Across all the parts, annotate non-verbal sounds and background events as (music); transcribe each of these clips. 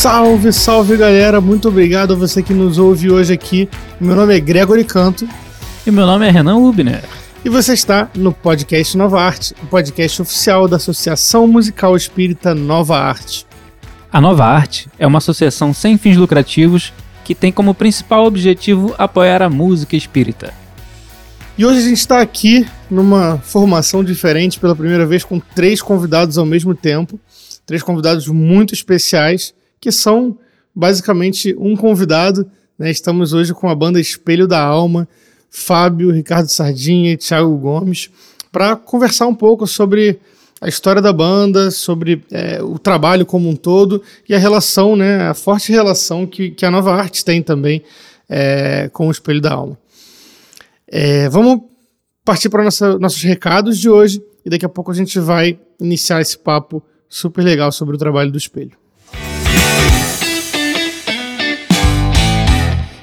Salve, salve galera, muito obrigado a você que nos ouve hoje aqui. Meu nome é Gregory Canto. E meu nome é Renan Ubner. E você está no podcast Nova Arte, o podcast oficial da Associação Musical Espírita Nova Arte. A Nova Arte é uma associação sem fins lucrativos que tem como principal objetivo apoiar a música espírita. E hoje a gente está aqui numa formação diferente pela primeira vez com três convidados ao mesmo tempo, três convidados muito especiais que são basicamente um convidado. Né? Estamos hoje com a banda Espelho da Alma, Fábio, Ricardo Sardinha e Thiago Gomes, para conversar um pouco sobre a história da banda, sobre é, o trabalho como um todo e a relação, né, a forte relação que, que a nova arte tem também é, com o Espelho da Alma. É, vamos partir para nossos recados de hoje e daqui a pouco a gente vai iniciar esse papo super legal sobre o trabalho do Espelho.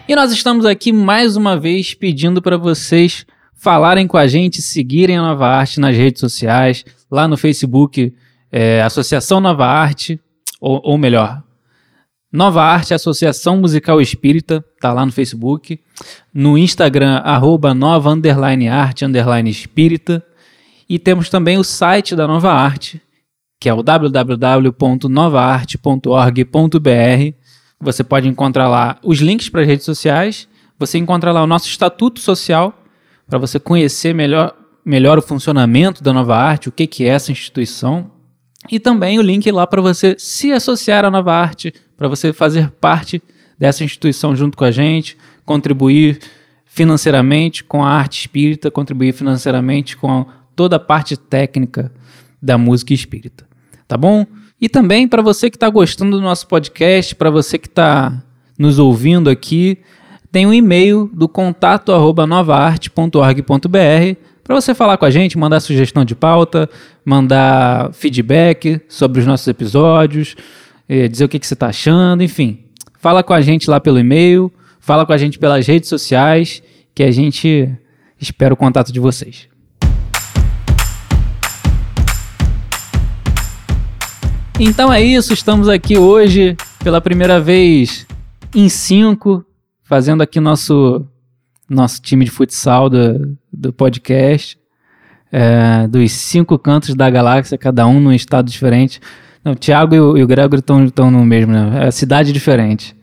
E nós estamos aqui mais uma vez pedindo para vocês falarem com a gente, seguirem a Nova Arte nas redes sociais, lá no Facebook, é, Associação Nova Arte, ou, ou, melhor, Nova Arte Associação Musical Espírita, tá lá no Facebook, no Instagram, arroba nova underline arte underline espírita, e temos também o site da Nova Arte, que é o www.novaarte.org.br, você pode encontrar lá os links para as redes sociais, você encontra lá o nosso estatuto social, para você conhecer melhor, melhor o funcionamento da Nova Arte, o que, que é essa instituição, e também o link lá para você se associar à Nova Arte, para você fazer parte dessa instituição junto com a gente, contribuir financeiramente com a arte espírita, contribuir financeiramente com toda a parte técnica da música espírita. Tá bom? E também para você que está gostando do nosso podcast, para você que está nos ouvindo aqui, tem um e-mail do contato novaarte.org.br para você falar com a gente, mandar sugestão de pauta, mandar feedback sobre os nossos episódios, eh, dizer o que, que você está achando, enfim. Fala com a gente lá pelo e-mail, fala com a gente pelas redes sociais, que a gente espera o contato de vocês. Então é isso, estamos aqui hoje pela primeira vez em cinco, fazendo aqui nosso nosso time de futsal do, do podcast, é, dos cinco cantos da galáxia, cada um num estado diferente. Não, o Thiago e o, e o Gregor estão no mesmo, né? É cidade diferente.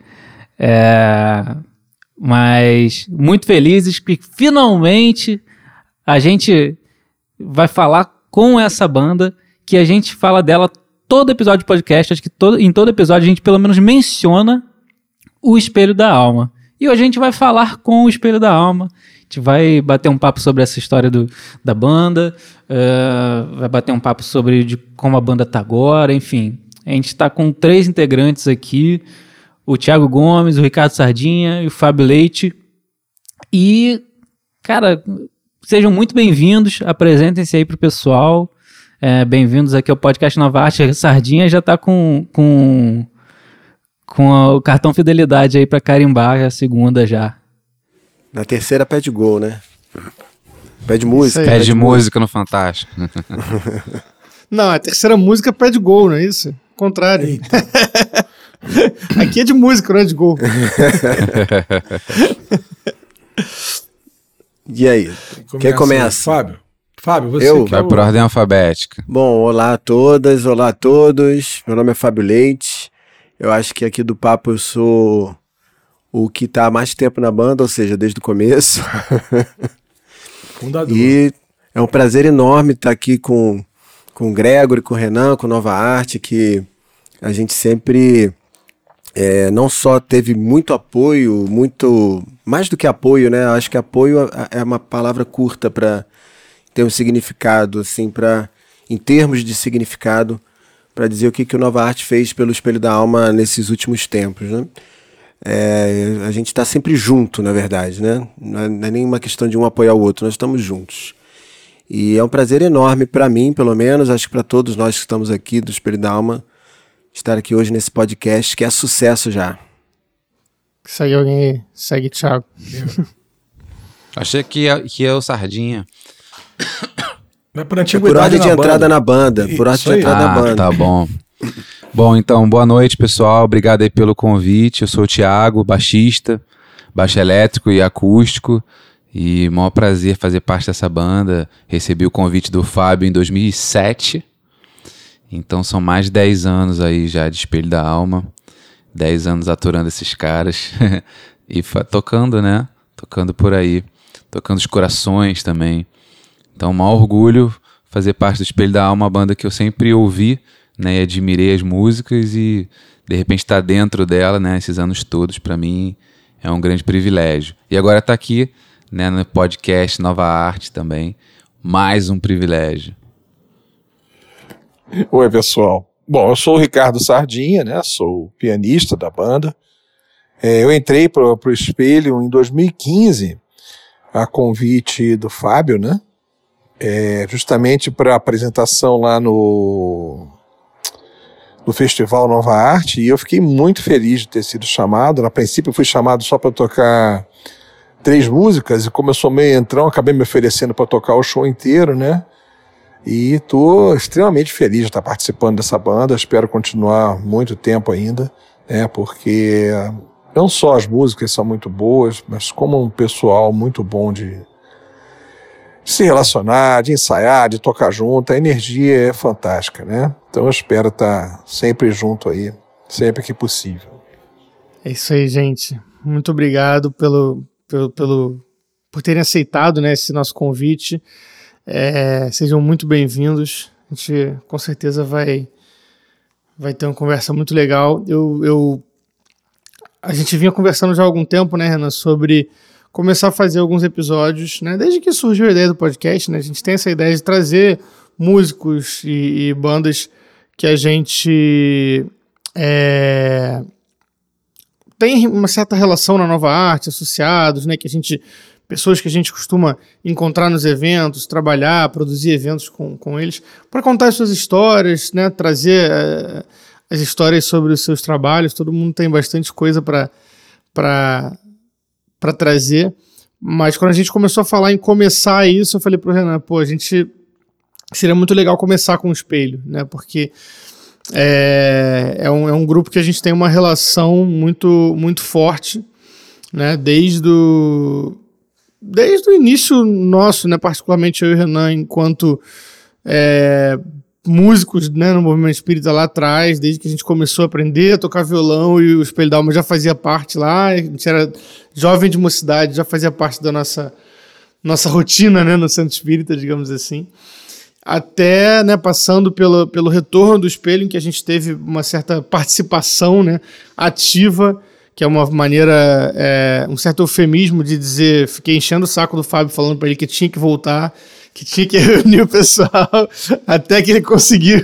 É, mas muito felizes que finalmente a gente vai falar com essa banda, que a gente fala dela todo episódio de podcast, acho que todo, em todo episódio a gente pelo menos menciona o espelho da alma. E hoje a gente vai falar com o espelho da alma. A gente vai bater um papo sobre essa história do, da banda, uh, vai bater um papo sobre de como a banda tá agora, enfim. A gente está com três integrantes aqui: o Thiago Gomes, o Ricardo Sardinha e o Fábio Leite. E, cara, sejam muito bem-vindos, apresentem-se aí pro pessoal. É, Bem-vindos aqui ao podcast Nova Arte. Sardinha já está com, com, com o cartão fidelidade aí para carimbar a segunda já. Na terceira pede gol, né? Pede música. Aí, pede, pede música no Fantástico. (laughs) não, a terceira música pede gol, não é isso? Contrário. (laughs) Aqui é de música, não é de gol. (laughs) e aí? Quem começa? Fábio. Fábio, você eu? Vai por ordem alfabética. Bom, olá a todas, olá a todos. Meu nome é Fábio Leite. Eu acho que aqui do papo eu sou o que está há mais tempo na banda, ou seja, desde o começo. (laughs) Fundador. E é um prazer enorme estar aqui com, com o Gregory, com o Renan, com Nova Arte, que a gente sempre é, não só teve muito apoio, muito. Mais do que apoio, né? Acho que apoio é, é uma palavra curta para tem um significado, assim, para em termos de significado, para dizer o que, que o Nova Arte fez pelo Espelho da Alma nesses últimos tempos, né? É, a gente está sempre junto, na verdade, né? Não é, não é nem uma questão de um apoiar o outro, nós estamos juntos. E é um prazer enorme para mim, pelo menos, acho que para todos nós que estamos aqui do Espelho da Alma, estar aqui hoje nesse podcast que é sucesso já. Segue alguém aí, segue Thiago. (laughs) Achei que ia, que ia o Sardinha. Não é por antiguidade. Por ordem de na entrada banda. na banda. Por ordem de entrada ah, na banda. Tá bom. Bom, então, boa noite, pessoal. Obrigado aí pelo convite. Eu sou o Thiago, baixista, baixo elétrico e acústico. E maior prazer fazer parte dessa banda. Recebi o convite do Fábio em 2007. Então são mais de 10 anos aí já de Espelho da Alma. 10 anos aturando esses caras. (laughs) e tocando, né? Tocando por aí. Tocando os corações também. Então, um maior orgulho fazer parte do Espelho da Alma, uma banda que eu sempre ouvi né, e admirei as músicas e de repente estar tá dentro dela, né, esses anos todos, para mim é um grande privilégio. E agora tá aqui, né, no podcast Nova Arte também, mais um privilégio. Oi, pessoal. Bom, eu sou o Ricardo Sardinha, né, sou pianista da banda. É, eu entrei para o Espelho em 2015, a convite do Fábio, né, é, justamente para apresentação lá no do Festival Nova Arte e eu fiquei muito feliz de ter sido chamado. Na princípio, eu fui chamado só para tocar três músicas e como eu sou meio entrão, acabei me oferecendo para tocar o show inteiro, né? E estou extremamente feliz de estar participando dessa banda. Espero continuar muito tempo ainda, né? Porque não só as músicas são muito boas, mas como um pessoal muito bom de se relacionar, de ensaiar, de tocar junto. A energia é fantástica, né? Então eu espero estar sempre junto aí, sempre que possível. É isso aí, gente. Muito obrigado pelo, pelo, pelo por terem aceitado né, esse nosso convite. É, sejam muito bem-vindos. A gente com certeza vai, vai ter uma conversa muito legal. Eu, eu, a gente vinha conversando já há algum tempo, né, Renan, sobre começar a fazer alguns episódios, né? Desde que surgiu a ideia do podcast, né? A gente tem essa ideia de trazer músicos e, e bandas que a gente é, tem uma certa relação na nova arte, associados, né? Que a gente pessoas que a gente costuma encontrar nos eventos, trabalhar, produzir eventos com, com eles, para contar as suas histórias, né? Trazer é, as histórias sobre os seus trabalhos. Todo mundo tem bastante coisa para para para trazer. Mas quando a gente começou a falar em começar isso, eu falei pro Renan, pô, a gente seria muito legal começar com o espelho, né? Porque é, é, um, é um grupo que a gente tem uma relação muito, muito forte, né? Desde o, desde o início nosso, né? Particularmente eu e o Renan, enquanto é, músicos né, no movimento espírita lá atrás, desde que a gente começou a aprender a tocar violão e o Espelho da Alma já fazia parte lá, a gente era jovem de mocidade, já fazia parte da nossa, nossa rotina né, no Centro Espírita, digamos assim. Até né, passando pelo, pelo retorno do espelho, em que a gente teve uma certa participação né, ativa, que é uma maneira, é, um certo eufemismo de dizer, fiquei enchendo o saco do Fábio falando para ele que tinha que voltar que tinha que (laughs) reunir o pessoal até que ele conseguiu.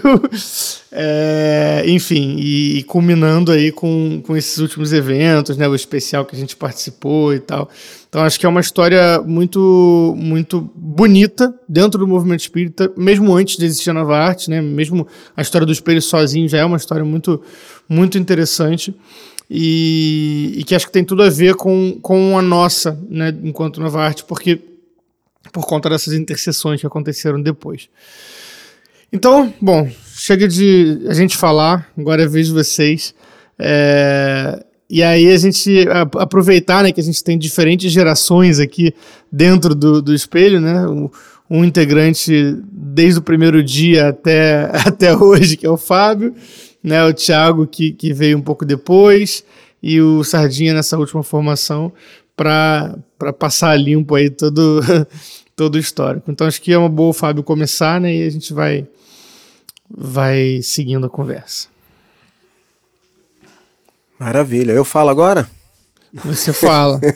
É, enfim, e, e, culminando aí com, com esses últimos eventos, né, o especial que a gente participou e tal. Então acho que é uma história muito muito bonita dentro do movimento espírita, mesmo antes de existir a Nova Arte, né, mesmo a história do espelho sozinho já é uma história muito muito interessante. E, e que acho que tem tudo a ver com, com a nossa, né, enquanto Nova Arte, porque por conta dessas interseções que aconteceram depois. Então, bom, chega de a gente falar, agora é vez de vocês. É, e aí a gente aproveitar né, que a gente tem diferentes gerações aqui dentro do, do espelho, né? Um, um integrante desde o primeiro dia até, (laughs) até hoje, que é o Fábio, né? O Thiago, que, que veio um pouco depois, e o Sardinha nessa última formação, para passar limpo aí todo, (laughs) todo o histórico. Então acho que é uma boa o Fábio começar, né? E a gente vai, vai seguindo a conversa. Maravilha. Eu falo agora? Você fala. (laughs)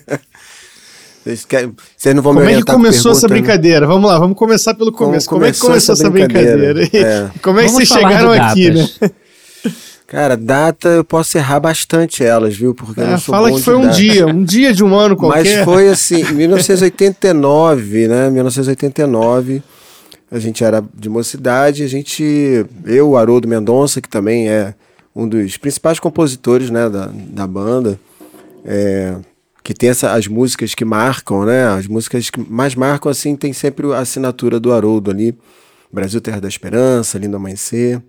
Vocês, querem, vocês não vão Como me é que começou essa né? brincadeira? Vamos lá, vamos começar pelo começo. Como, Como é que começou essa brincadeira? brincadeira? (laughs) É. Como é que vamos vocês chegaram aqui, né? Cara, data eu posso errar bastante elas, viu? Porque é, eu não sou Fala que foi um dia, um dia de um ano (laughs) qualquer. Mas foi assim, (laughs) em 1989, né? 1989, a gente era de mocidade, a gente, eu, o Haroldo Mendonça, que também é um dos principais compositores, né, da, da banda, é, que tem essa, as músicas que marcam, né? As músicas que mais marcam, assim, tem sempre a assinatura do Haroldo ali. Brasil Terra da Esperança, Lindo Amanhecer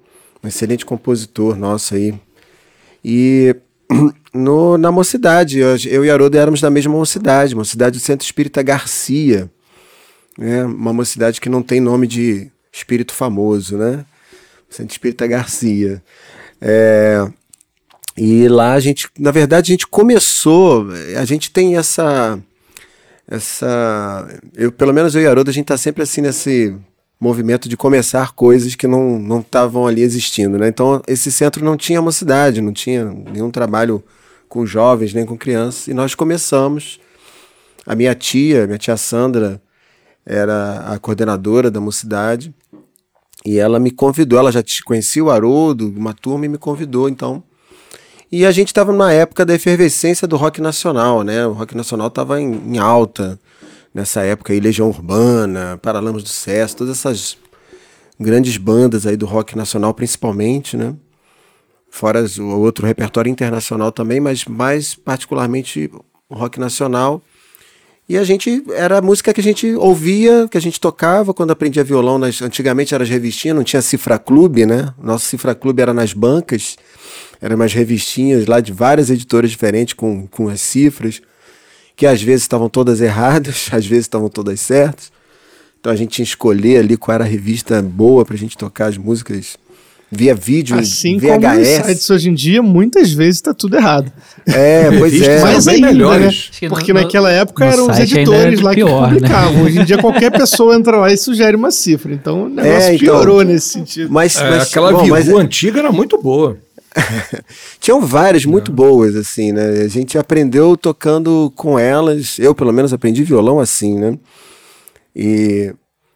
um excelente compositor nosso aí. E (clears throat) no, na mocidade, eu, eu e Haroldo éramos da mesma mocidade, mocidade do Centro Espírita Garcia, né? uma mocidade que não tem nome de espírito famoso, né? Centro Espírita Garcia. É, e lá a gente, na verdade, a gente começou, a gente tem essa. essa eu, pelo menos eu e Haroldo, a gente tá sempre assim nesse movimento de começar coisas que não estavam ali existindo, né? Então, esse centro não tinha mocidade, não tinha nenhum trabalho com jovens, nem com crianças, e nós começamos. A minha tia, minha tia Sandra, era a coordenadora da mocidade, e ela me convidou, ela já conhecia o Haroldo, uma turma, e me convidou, então. E a gente estava numa época da efervescência do rock nacional, né? O rock nacional estava em, em, alta nessa época aí, Legião Urbana, Paralamas do Sucesso, todas essas grandes bandas aí do rock nacional principalmente, né? Fora o outro repertório internacional também, mas mais particularmente o rock nacional. E a gente, era a música que a gente ouvia, que a gente tocava quando aprendia violão. Nas, antigamente era as revistinhas, não tinha Cifra Clube, né? Nosso Cifra Clube era nas bancas, eram umas revistinhas lá de várias editoras diferentes com, com as cifras, que às vezes estavam todas erradas, (laughs) às vezes estavam todas certas. Então a gente tinha que escolher ali qual era a revista boa para a gente tocar as músicas via vídeo, assim VHS. como os sites hoje em dia, muitas vezes está tudo errado. É, pois é. Bem ainda, melhores. né? Porque no, naquela época eram os editores era lá pior, que publicavam. né? Hoje em dia qualquer pessoa entra lá e sugere uma cifra. Então o negócio É, então, piorou nesse sentido. Mas, É, mas- aquela bom, mas- antiga era muito boa. (laughs) Tinham várias muito boas, assim, né? A gente aprendeu tocando com elas. Eu, pelo menos, aprendi violão assim, né? E,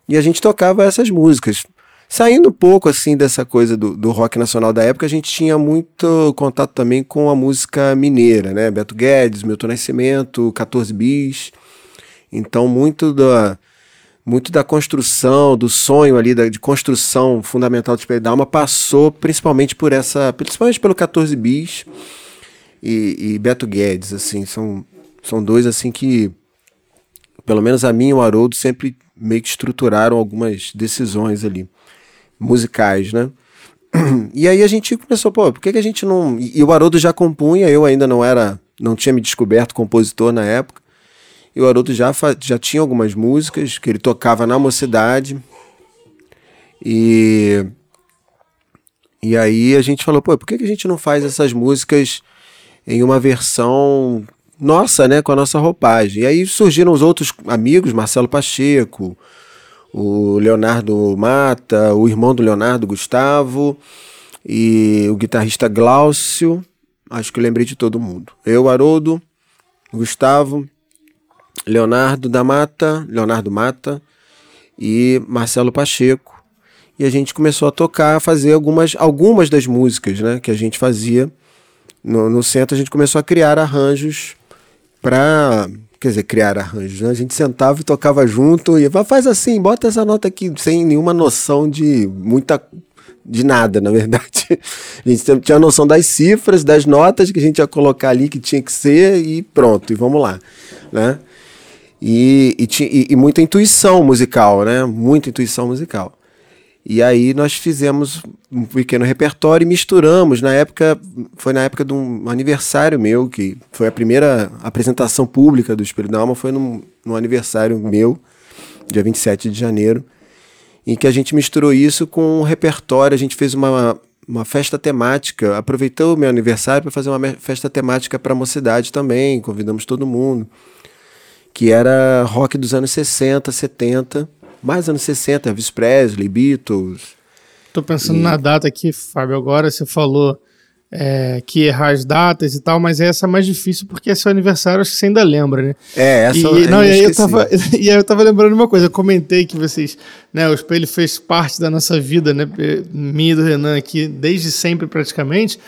e a gente tocava essas músicas. Saindo um pouco, assim, dessa coisa do, do rock nacional da época, a gente tinha muito contato também com a música mineira, né? Beto Guedes, Milton Nascimento, 14 Bis. Então, muito da, muito da construção, do sonho ali, da, de construção fundamental do Espelho da Alma passou principalmente por essa, principalmente pelo 14 Bis e, e Beto Guedes, assim, são, são dois assim que, pelo menos a mim e o Haroldo sempre meio que estruturaram algumas decisões ali, musicais, né? E aí a gente começou, pô, por que, que a gente não. E o Haroldo já compunha, eu ainda não era, não tinha me descoberto compositor na época. E o Haroldo já, já tinha algumas músicas que ele tocava na mocidade. E. E aí a gente falou, pô, por que a gente não faz essas músicas em uma versão nossa, né? Com a nossa roupagem. E aí surgiram os outros amigos, Marcelo Pacheco, o Leonardo Mata, o irmão do Leonardo, Gustavo, e o guitarrista Glaucio. Acho que eu lembrei de todo mundo. Eu, Haroldo, Gustavo, Leonardo da Mata, Leonardo Mata e Marcelo Pacheco. E a gente começou a tocar, a fazer algumas, algumas das músicas né, que a gente fazia no, no centro. A gente começou a criar arranjos para. Quer dizer, criar arranjos. Né? A gente sentava e tocava junto e "Vai, faz assim, bota essa nota aqui, sem nenhuma noção de muita. de nada, na verdade. (laughs) A gente tinha a noção das cifras, das notas que a gente ia colocar ali que tinha que ser e pronto, e vamos lá. Né? E, e, e- muita intuição musical, né? Muita intuição musical. E aí nós fizemos um pequeno repertório e misturamos. Na época, foi na época de um aniversário meu, que foi a primeira apresentação pública do Espírito da Alma, foi num, num aniversário meu, dia 27 de janeiro, em que a gente misturou isso com um repertório, a gente fez uma, uma festa temática, aproveitou o meu aniversário para fazer uma festa temática para a mocidade também, convidamos todo mundo que era rock dos anos 60, 70, mais anos 60, Elvis Presley, Beatles. Tô pensando E- na data aqui, Fábio. Agora você falou é, que errar as datas e tal, mas essa é mais difícil porque é seu aniversário, acho que você ainda lembra, né? É, essa e, eu não, e aí eu tava, (laughs) e aí eu tava lembrando uma coisa, eu comentei que vocês, né, o espelho fez parte da nossa vida, né, minha e do Renan aqui, desde sempre praticamente,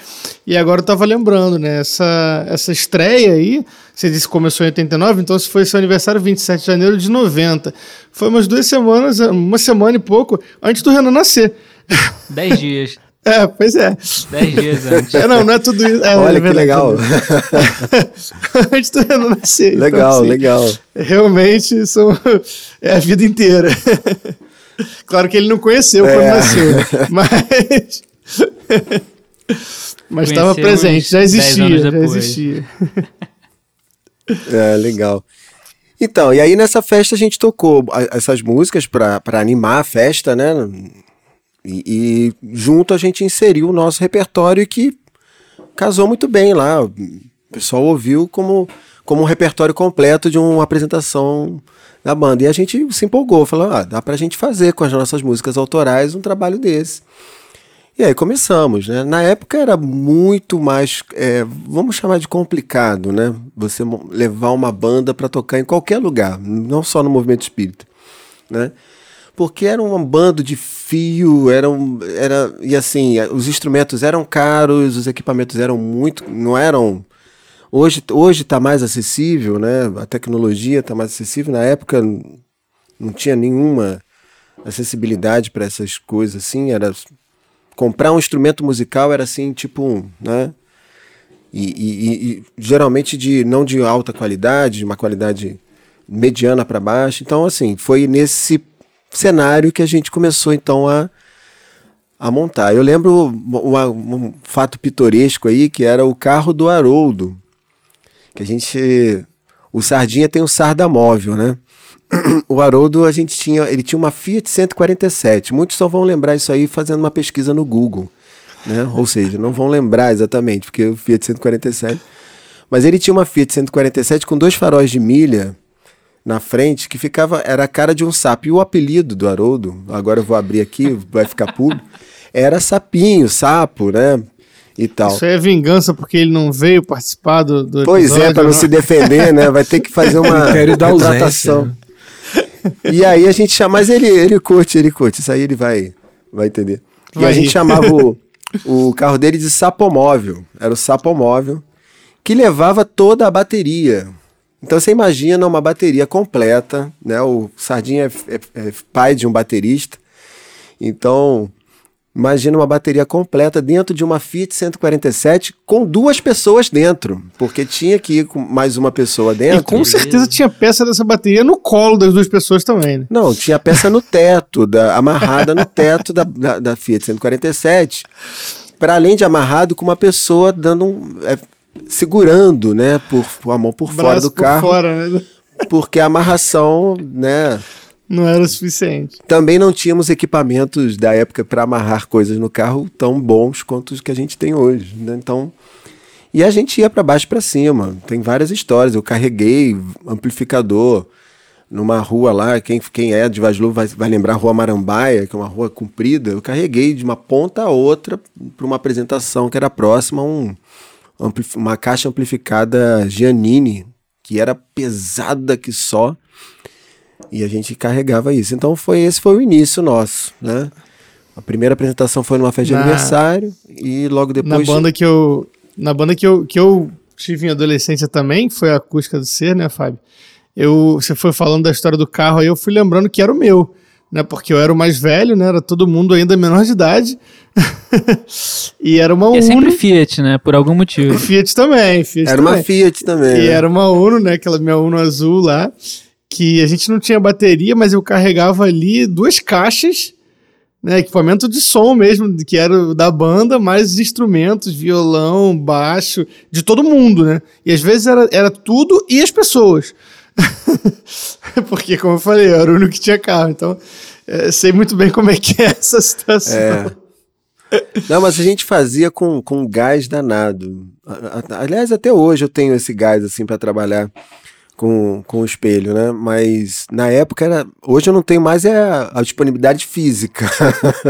e agora eu tava lembrando, né, essa, essa estreia aí, você disse que começou em 89, então se foi seu aniversário 27 de janeiro de 90, foi umas duas semanas, uma semana e pouco, antes do Renan nascer. Dez dias. (laughs) É, pois é. Dez dias antes. (laughs) É, não, não é tudo isso. É, Olha é que legal. (laughs) Antes do Renan nascer. então, legal, assim, legal. Realmente são, é a vida inteira. (laughs) claro que ele não conheceu quando É. nasceu, mas, Mas estava presente, já 10 existia, já existia. É, legal. Então, e aí nessa festa a gente tocou essas músicas pra animar a festa, né? E, e junto a gente inseriu o nosso repertório que casou muito bem lá. O pessoal ouviu como, como um repertório completo de uma apresentação da banda. E a gente se empolgou, falou: ah, dá pra gente fazer com as nossas músicas autorais um trabalho desse. E aí começamos, né? Na época era muito mais, é, vamos chamar de complicado, né? Você levar uma banda para tocar em qualquer lugar, não só no movimento espírita, né? Porque era um bando de fio, era, um, era e assim, os instrumentos eram caros, os equipamentos eram muito, não eram hoje hoje está mais acessível, né? A tecnologia está mais acessível. Na época não tinha nenhuma acessibilidade para essas coisas assim, era comprar um instrumento musical era assim, tipo, né? E- e- e geralmente de não de alta qualidade, de uma qualidade mediana para baixo. Então, assim, foi nesse cenário que a gente começou então a, a montar. Eu lembro um fato pitoresco aí que era o carro do Haroldo, que a gente o Sardinha tem o Sarda móvel, né? (clears throat) o Haroldo, a gente tinha, ele tinha uma Fiat 147. Muitos só vão lembrar isso aí fazendo uma pesquisa no Google, né? Ou seja, não vão lembrar exatamente, porque o Fiat 147. Mas ele tinha uma Fiat 147 com dois faróis de milha na frente que ficava, era a cara de um sapo. E o apelido do Haroldo, agora eu vou abrir aqui, vai ficar público, (laughs) era Sapinho, sapo, né? E tal. Isso aí é vingança porque ele não veio participar do, do Pois é, episódio, para não né? se defender, né? Vai ter que fazer (laughs) uma retratação. né? E aí a gente chama, mas ele, ele curte, ele curte. Isso aí ele vai, vai entender. E Vai a gente rir. chamava o, (laughs) o carro dele de sapomóvel. Era o sapomóvel que levava toda a bateria. Então você imagina uma bateria completa, né? O Sardinha é, é- é pai de um baterista. Então, imagina uma bateria completa dentro de uma Fiat 147 com duas pessoas dentro, porque tinha que ir com mais uma pessoa E dentro. com certeza tinha peça dessa bateria no colo das duas pessoas também, né? Não, tinha peça no teto, da, amarrada no teto da, da, da Fiat 147. Para além de amarrado, com uma pessoa dando um. é, segurando, né? Por, por a mão por fora Braço do por carro. fora, né? Porque a amarração, né? Não era o suficiente. Também não tínhamos equipamentos da época para amarrar coisas no carro tão bons quanto os que a gente tem hoje. né? Então. E a gente ia para baixo e para cima. Tem várias histórias. Eu carreguei amplificador numa rua lá. Quem, quem é de Vaslu vai, vai lembrar a Rua Marambaia, que é uma rua comprida. Eu carreguei de uma ponta a outra para uma apresentação que era próxima a um, uma caixa amplificada Giannini, que era pesada que só. E a gente carregava isso. Então foi esse foi o início nosso, né? A primeira apresentação foi numa festa de Na- aniversário e logo Na depois banda que eu. Na banda que eu, que eu tive em adolescência também, foi a acústica do ser, né, Fábio? Eu, você foi falando da história do carro, aí eu fui lembrando que era o meu, né? Porque eu era o mais velho, né? Era todo mundo ainda menor de idade. (laughs) e era uma E é Uno. sempre Fiat, né? Por algum motivo. Fiat também, Fiat era uma também. Fiat também. E né? era uma Uno, né? Aquela minha Uno azul lá. Que a gente não tinha bateria, mas eu carregava ali duas caixas, né? Equipamento de som mesmo, que era o da banda, mais instrumentos, violão, baixo, de todo mundo, né? E às vezes era, era tudo e as pessoas. (laughs) Porque, como eu falei, eu era o único que tinha carro. Então, eh, sei muito bem como é que é essa situação. É. Não, mas a gente fazia com, com gás danado. A- a- Aliás, até hoje eu tenho esse gás assim para trabalhar com, com o espelho, né? Mas na época era. Hoje eu não tenho mais é a, a disponibilidade física.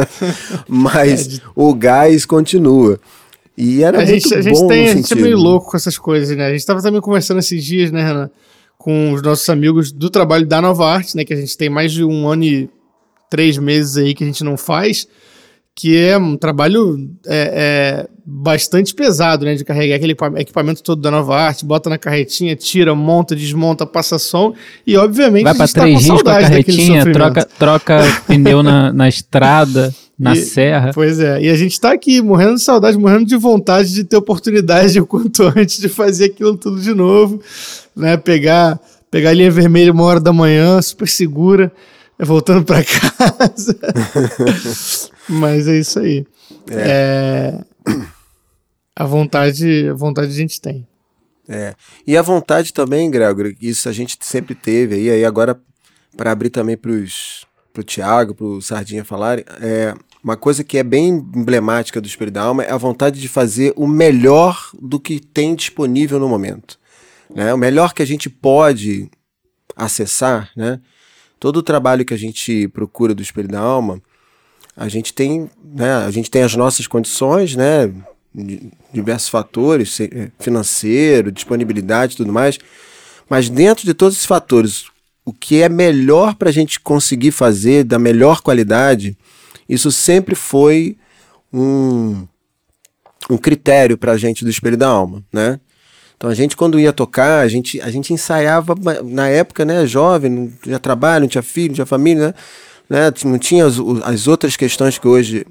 (laughs) mas É, de- o gás continua. E era a muito gente, a bom gente tem, no a gente é meio louco com essas coisas, né? A gente tava também conversando esses dias, né, Renan, com os nossos amigos do trabalho da Nova Arte, né? Que a gente tem mais de um ano e três meses aí que a gente não faz, que é um trabalho é, é, bastante pesado, né? De carregar aquele equipa- equipamento todo da Nova Arte, bota na carretinha, tira, monta, desmonta, passa som e, obviamente, Vai a pra gente tá três com saudade daquele carretinha, sofrimento. troca, troca pneu na, na estrada, (laughs) na E- serra. Pois é, e a gente tá aqui morrendo de saudade, morrendo de vontade de ter oportunidade (laughs) o quanto antes de fazer aquilo tudo de novo, né? Pegar, pegar a linha vermelha uma hora da manhã, super segura, voltando para (laughs) casa. Mas é isso aí. É. A vontade, a vontade a gente tem. É. E a vontade também, Gregor, isso a gente sempre teve aí, aí agora para abrir também para o Tiago, para o Sardinha falarem, é, uma coisa que é bem emblemática do Espírito da Alma é a vontade de fazer o melhor do que tem disponível no momento. Né? O melhor que a gente pode acessar, né? todo o trabalho que a gente procura do Espírito da Alma, a gente tem, né, a gente tem as nossas condições, né, diversos fatores, eh, financeiro, disponibilidade, tudo mais. Mas dentro de todos esses fatores, o que é melhor para a gente conseguir fazer da melhor qualidade, isso sempre foi um, um critério para a gente do Espelho da Alma, né? Então a gente quando ia tocar, a gente, a gente ensaiava na época, né, jovem, não tinha trabalho, não tinha filho, não tinha família, né, né não tinha as, as outras questões que hoje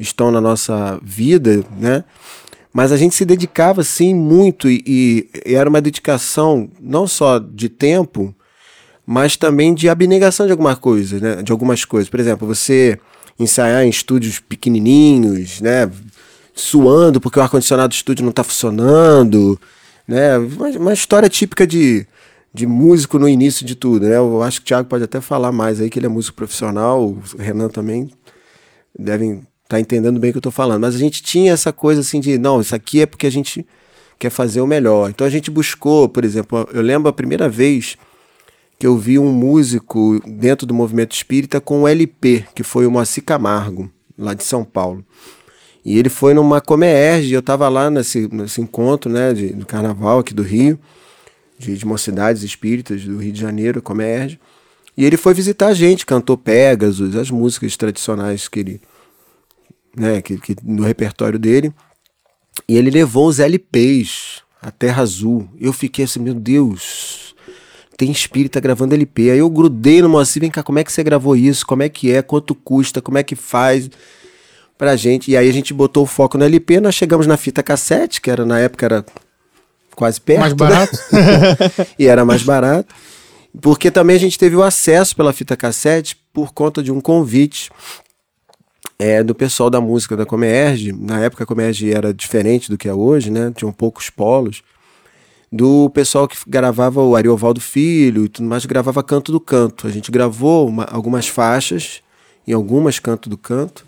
estão na nossa vida, né? Mas a gente se dedicava sim muito e, e, era uma dedicação não só de tempo, mas também de abnegação de alguma coisa, né? De algumas coisas. Por exemplo, você ensaiar em estúdios pequenininhos, né? Suando porque o ar-condicionado do estúdio não está funcionando, né? Uma, uma, história típica de, de músico no início de tudo, né? Eu acho que o Thiago pode até falar mais aí, que ele é músico profissional, o Renan também devem estar tá entendendo bem o que eu estou falando. Mas a gente tinha essa coisa assim de, não, isso aqui é porque a gente quer fazer o melhor. Então a gente buscou, por exemplo, eu lembro a primeira vez que eu vi um músico dentro do movimento espírita com o LP, que foi o Moacir Camargo, lá de São Paulo. E ele foi numa Comerge, eu estava lá nesse, nesse encontro né, de, do carnaval aqui do Rio, de, de mocidades espíritas do Rio de Janeiro, Comerge. E ele foi visitar a gente, cantou Pegasus, as músicas tradicionais que ele, né, que, que, no repertório dele. E ele levou os LPs, a Terra Azul. Eu fiquei assim, meu Deus, tem espírita gravando LP. Aí eu grudei no Moacir, vem cá, como é que você gravou isso? Como é que é? Quanto custa? Como é que faz? pra gente. E aí a gente botou o foco no LP, nós chegamos na fita cassete, que era na época era quase perto. Mais barato. Né? (laughs) e era mais barato. Porque também a gente teve o acesso pela fita cassete por conta de um convite é, do pessoal da música da Comerge. Na época a Comerge era diferente do que é hoje, né? Tinham poucos polos. Do pessoal que gravava o Ariovaldo Filho e tudo mais, gravava Canto do Canto. A gente gravou uma, algumas faixas em algumas Canto do Canto.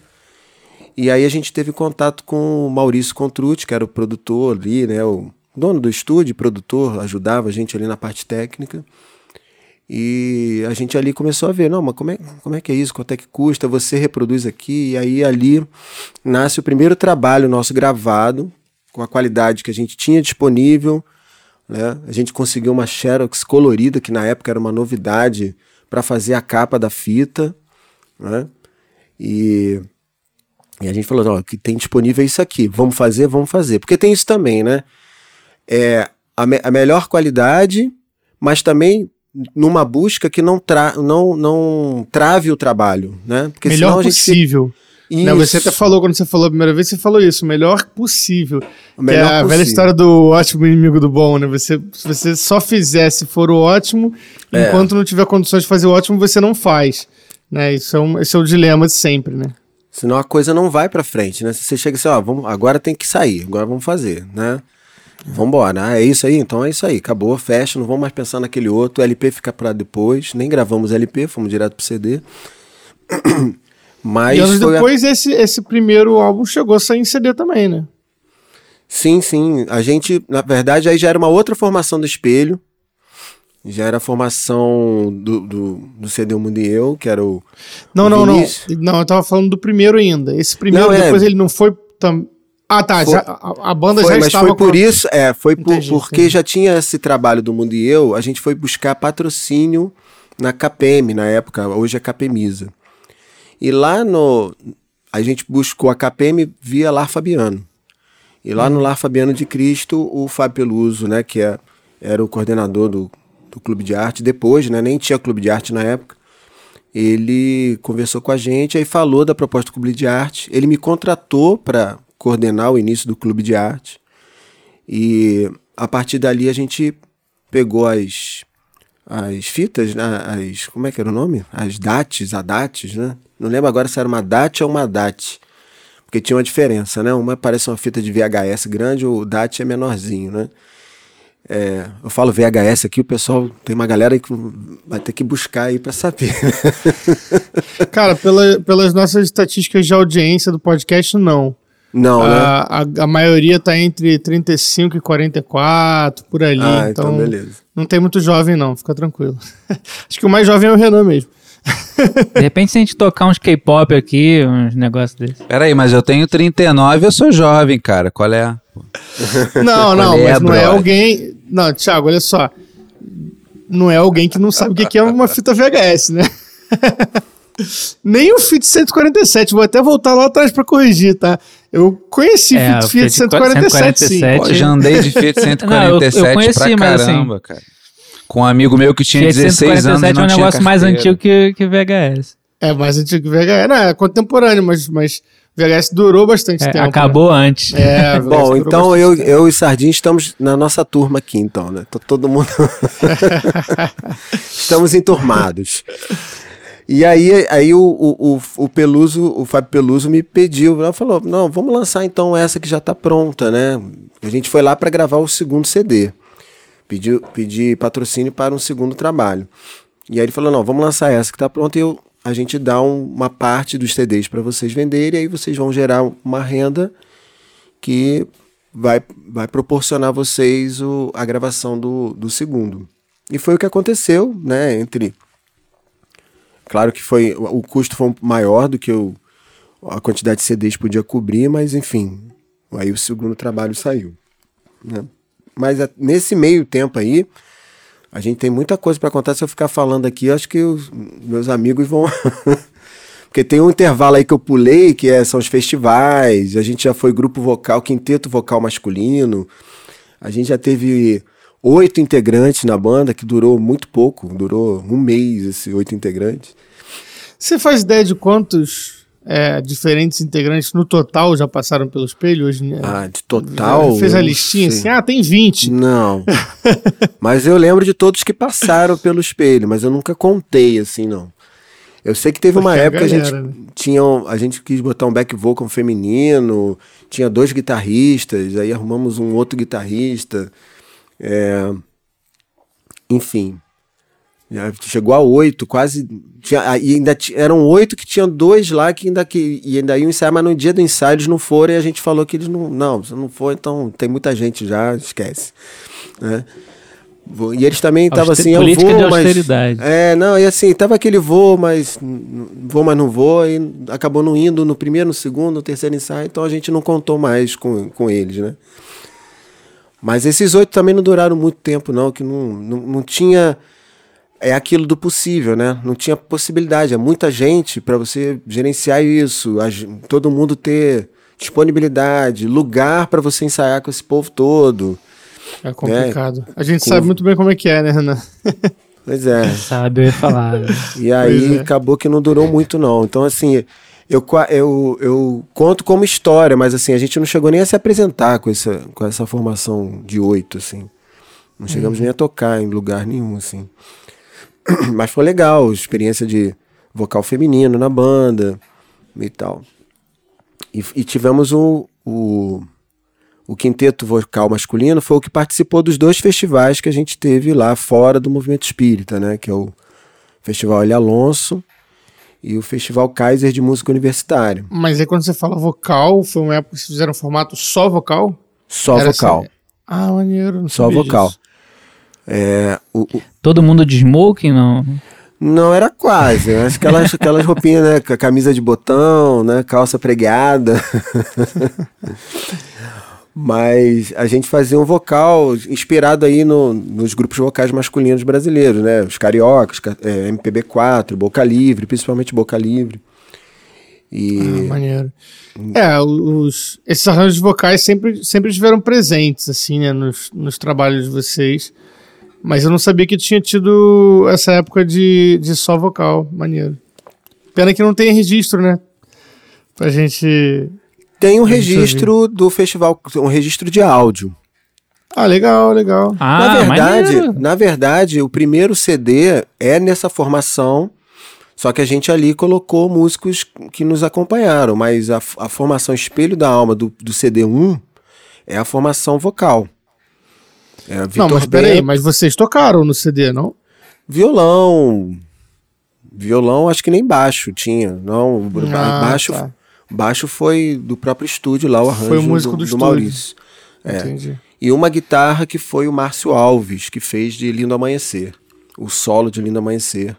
E aí a gente teve contato com o Maurício Contrucci, que era o produtor ali, né? O dono do estúdio, produtor, ajudava a gente ali na parte técnica. E a gente ali começou a ver, não, mas como é, como é que é isso? Quanto é que custa? Você reproduz aqui. E aí ali nasce o primeiro trabalho nosso gravado, com a qualidade que a gente tinha disponível. Né? A gente conseguiu uma Xerox colorida, que na época era uma novidade, para fazer a capa da fita. Né? E e a gente falou, ó, que tem disponível isso aqui, vamos fazer, vamos fazer. Porque tem isso também, né? É a, me a melhor qualidade, mas também numa busca que não, tra não, não trave o trabalho, né? Porque melhor possível. Gente... Não, você até falou, quando você falou a primeira vez, você falou isso, o melhor possível. O melhor que é a possível. velha história do ótimo inimigo do bom, né? Você, se você só fizer se for o ótimo, é. enquanto não tiver condições de fazer o ótimo, você não faz. Né? Isso é um, esse é o dilema de sempre, né? Senão a coisa não vai para frente, né? Se você chega assim, ó, vamos, agora tem que sair, agora vamos fazer, né? Vamos embora. Ah, é isso aí? Então é isso aí. Acabou, fecha, não vamos mais pensar naquele outro. O LP fica para depois. Nem gravamos LP, fomos direto pro CD. (clears throat) Mas. E anos depois, a... esse, esse primeiro álbum chegou a sair em CD também, né? Sim, sim. A gente, na verdade, aí já era uma outra formação do espelho. Já era a formação do, do, do CD O Mundo e Eu, que era o. Não, o não, não. Não, eu tava falando do primeiro ainda. Esse primeiro, não, é. depois é... ele não foi. Tam... Ah, tá. Foi, já, a, a, banda foi, já mas estava. Foi por isso, é, foi por, entendi, porque entendi. já tinha esse trabalho do Mundo e Eu, a gente foi buscar patrocínio na KPM, na época, hoje é KPMisa. E lá no. A gente buscou a KPM via Lar Fabiano. E lá no Lar Fabiano de Cristo, o Fábio Peluso, né, que é, era o coordenador do do Clube de Arte, depois, né, nem tinha Clube de Arte na época, ele conversou com a gente, aí falou da proposta do Clube de Arte. Ele me contratou para coordenar o início do Clube de Arte. E a partir dali a gente pegou as, as fitas, né? As, como é que era o nome? As DATs, a DATs, né? Não lembro agora se era uma DAT ou uma DAT. Porque tinha uma diferença, né? Uma parece uma fita de VHS grande, o DAT é menorzinho, né? É, eu falo VHS aqui, o pessoal tem uma galera que vai ter que buscar aí para saber. Né? (laughs) Cara, pela, pelas nossas estatísticas de audiência do podcast, não. Não, a, né? a, a, maioria tá entre 35 e 44, por ali. Ah, então, então beleza. Não tem muito jovem, não, fica tranquilo. (laughs) Acho que o mais jovem é o Renan mesmo. De repente, se a gente tocar uns K-pop aqui, uns negócios desses. Peraí, mas eu tenho 39 eu sou jovem, cara. Qual é? Não, (laughs) não, é, mas não é alguém. Não, Thiago, olha só. Não é alguém que não sabe o que que é uma fita VHS, né? (laughs) Nem o Fit 147, vou até voltar lá atrás pra corrigir, tá? Eu conheci É, Fit, Fit Fit 147, sim. 147. Pô, já andei de Fiat 147 (laughs) Não, eu- eu conheci, pra mas assim- caramba, cara. Com um amigo meu que tinha Fiat 16 anos e 147 não é um negócio mais carteira. antigo que, que VHS. É mais antigo que VHS. Não, é contemporâneo, mas, mas VHS durou bastante É, tempo. acabou antes. Né? É, VHS (laughs) Bom, então eu, tempo. eu e Sardinha estamos na nossa turma aqui, então, né? Tô todo mundo. (laughs) estamos enturmados. E aí, aí o, o, o, Peluso, o Fábio Peluso me pediu, ela falou: não, vamos lançar então essa que já tá pronta, né? A gente foi lá para gravar o segundo CD. Pedi, pedi patrocínio para um segundo trabalho. E aí ele falou: não, vamos lançar essa que tá pronta e eu, a gente dá um- uma parte dos CDs para vocês venderem, e aí vocês vão gerar uma renda que vai, vai proporcionar a vocês o, a gravação do, do segundo. E foi o que aconteceu, né? Entre. Claro que foi. O custo foi maior do que a quantidade de CDs podia cobrir, mas enfim. Aí o segundo trabalho saiu. Né? Mas a- nesse meio tempo aí, a gente tem muita coisa para contar. Se eu ficar falando aqui, acho que os meus amigos vão. (laughs) Porque tem um intervalo aí que eu pulei, que é- são os festivais. A gente já foi grupo vocal, quinteto vocal masculino. A gente já teve oito integrantes na banda, que durou muito pouco. Durou um mês, esses oito integrantes. Você faz ideia de quantos é, diferentes integrantes no total já passaram pelo espelho hoje? né? Ah, de total. Fez a listinha assim? Ah, tem 20. Não. (laughs) mas eu lembro de todos que passaram pelo espelho, mas eu nunca contei assim, não. Eu sei que teve uma Porque a época que a gente né? tinha, a gente quis botar um back vocal feminino, tinha dois guitarristas, aí arrumamos um outro guitarrista. É, enfim. Chegou a oito, quase. Tinha, ah, e ainda eram oito que tinham dois lá que ainda, que, e ainda iam ensaiar, mas no dia do ensaio eles não foram e a gente falou que eles não. Não, se não for, então tem muita gente já, esquece. Né? E eles também estavam assim, eu vou, de mas... austeridade. É, não, e assim, tava aquele voo, mas vou, mas não vou, e acabou não indo no primeiro, no segundo, no terceiro ensaio, então a gente não contou mais com, com eles, né? Mas esses oito também não duraram muito tempo, não, que não, não, não tinha. É aquilo do possível, né? Não tinha possibilidade. É muita gente para você gerenciar isso, todo mundo ter disponibilidade, lugar para você ensaiar com esse povo todo. É complicado. A gente Com- sabe muito bem como é que é, né, Renan? Pois é. Sabe, eu ia falar. né? E aí é. acabou que não durou muito, não. Então, assim, eu, eu, eu conto como história, mas assim, a gente não chegou nem a se apresentar com essa, com essa formação de oito, assim. Não chegamos nem a tocar em lugar nenhum, assim. (clears throat) Mas foi legal, experiência de vocal feminino na banda e tal. E, e tivemos o, o, o quinteto vocal masculino, foi o que participou dos dois festivais que a gente teve lá fora do movimento espírita, né? Que é o Festival L. Alonso e o Festival Kaiser de Música Universitária. Mas aí quando você fala vocal, foi uma época que vocês fizeram um formato só vocal? Só Era vocal. assim- Ah, maneiro. Não Só vocal. É, o, o- Todo mundo de smoking, não? não era quase, né? aquelas, (laughs) aquelas roupinhas, né? Com a camisa de botão, né? Calça pregueada. (laughs) Mas a gente fazia um vocal inspirado aí no- nos grupos vocais masculinos brasileiros, né? Os cariocas, ca- é, MPB4, Boca Livre, principalmente Boca Livre. E Ah, maneiro. É, os, esses arranjos vocais sempre, sempre estiveram presentes, assim, né, nos, nos trabalhos de vocês. Mas eu não sabia que tinha tido essa época de, de só vocal. Maneiro. Pena que não tem registro, né? Pra gente. Tem um registro do festival, um registro de áudio. Ah, legal, legal. Ah, na verdade, maneiro. na verdade, o primeiro CD é nessa formação, só que a gente ali colocou músicos que nos acompanharam, mas a, a formação Espelho da Alma do, do CD1 é a formação vocal. É não, mas peraí, Bento, mas vocês tocaram no CD, não? violão, violão acho que nem baixo tinha, não, Ah, baixo, tá. Baixo foi do próprio estúdio lá, o arranjo Foi o músico do do, estúdio. Maurício. Entendi. E uma guitarra que foi o Márcio Alves, que fez de Lindo Amanhecer. O solo de Lindo Amanhecer.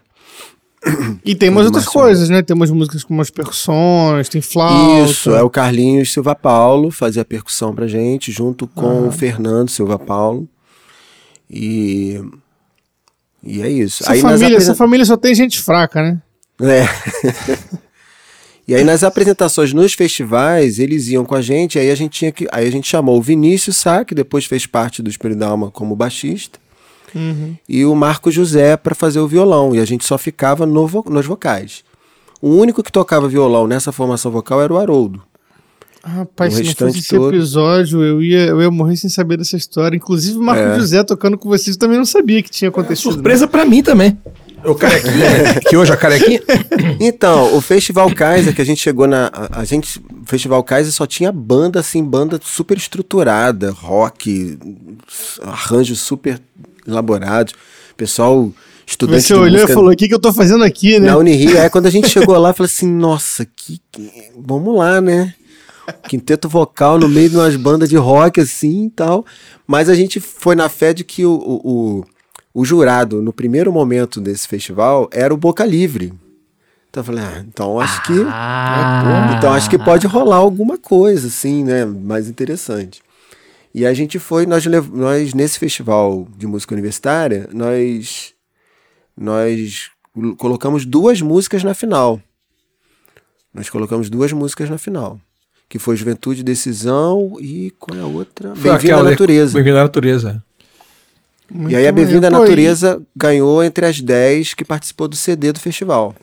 E tem umas do outras Marcelo. coisas, né? Tem umas músicas com umas percussões, tem flauta. Isso, é o Carlinhos Silva Paulo, fazia a percussão pra gente, junto com o Fernando Silva Paulo. E. E é isso. Essa, nas família, essa família só tem gente fraca, né? É. (laughs) e aí nas apresentações nos festivais, eles iam com a gente, aí a gente tinha que. Aí a gente chamou o Vinícius Sá, que depois fez parte do Espírito da Alma como baixista, e o Marco José para fazer o violão. E a gente só ficava no vo- nos vocais. O único que tocava violão nessa formação vocal era o Haroldo. Rapaz, O se não restante fosse esse todo- episódio, eu ia, eu ia morrer sem saber dessa história. Inclusive, o Marco É. José tocando com vocês também não sabia que tinha acontecido. né? Surpresa pra mim também. O carequinha, que hoje é carequinha. Então, o Festival Kaiser que a gente chegou na. A, a gente. O Festival Kaiser só tinha banda, assim, banda super estruturada, rock, arranjos super elaborados. Pessoal, estudante Você olhou e falou: o que, que eu tô fazendo aqui, né? na Unirio. É quando a gente chegou lá, eu falei assim: nossa, que, que- vamos lá, né? Quinteto vocal no meio de umas bandas de rock assim e tal. Mas a gente foi na fé de que o, o, o, jurado, no primeiro momento desse festival, era o Boca Livre. Então eu falei, ah, então acho que. Ah, Então acho que pode rolar alguma coisa, assim, né? Mais interessante. E a gente foi, nós, nós nesse festival de música universitária, nós, nós colocamos duas músicas na final. Nós colocamos duas músicas na final. Que foi Juventude e Decisão e qual é a outra? Bem-vindo à Natureza. Bem-vindo à natureza. Muito E aí a Bem-vindo à. Pô, Natureza ganhou entre as 10 que participou do CD do festival.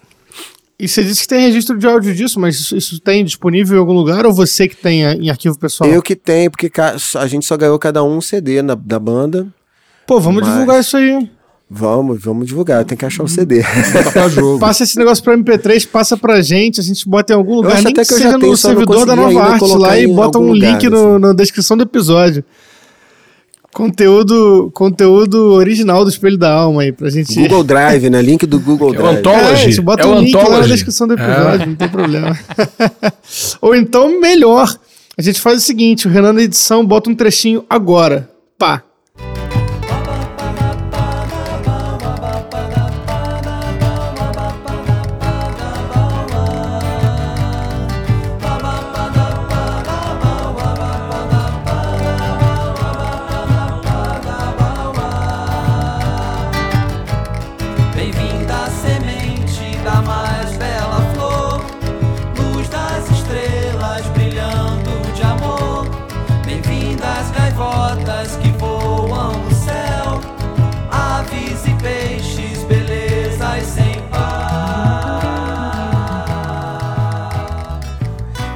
E, você disse que tem registro de áudio disso, mas isso, isso tem disponível em algum lugar ou você que tem eh, em arquivo pessoal? Eu que tenho, porque a gente só ganhou cada um um CD na, da banda. Pô, vamos Mas- divulgar isso aí. Vamos, vamos divulgar, tem que achar o CD. Tá pra jogo. Passa esse negócio pra MP3, passa pra gente, a gente bota em algum lugar, acho nem até que, que eu já tenho, no servidor da Nova Arte lá e bota um lugar, link no- na descrição do episódio. Conteúdo, conteúdo original do Espelho da Alma aí pra gente. Google Drive, né? Link do Google É o Drive. Anthology. É, a gente bota É um o link lá na descrição do episódio, É. não tem problema. (laughs) Ou então, melhor, a gente faz o seguinte: o Renan na edição bota um trechinho agora. Pá.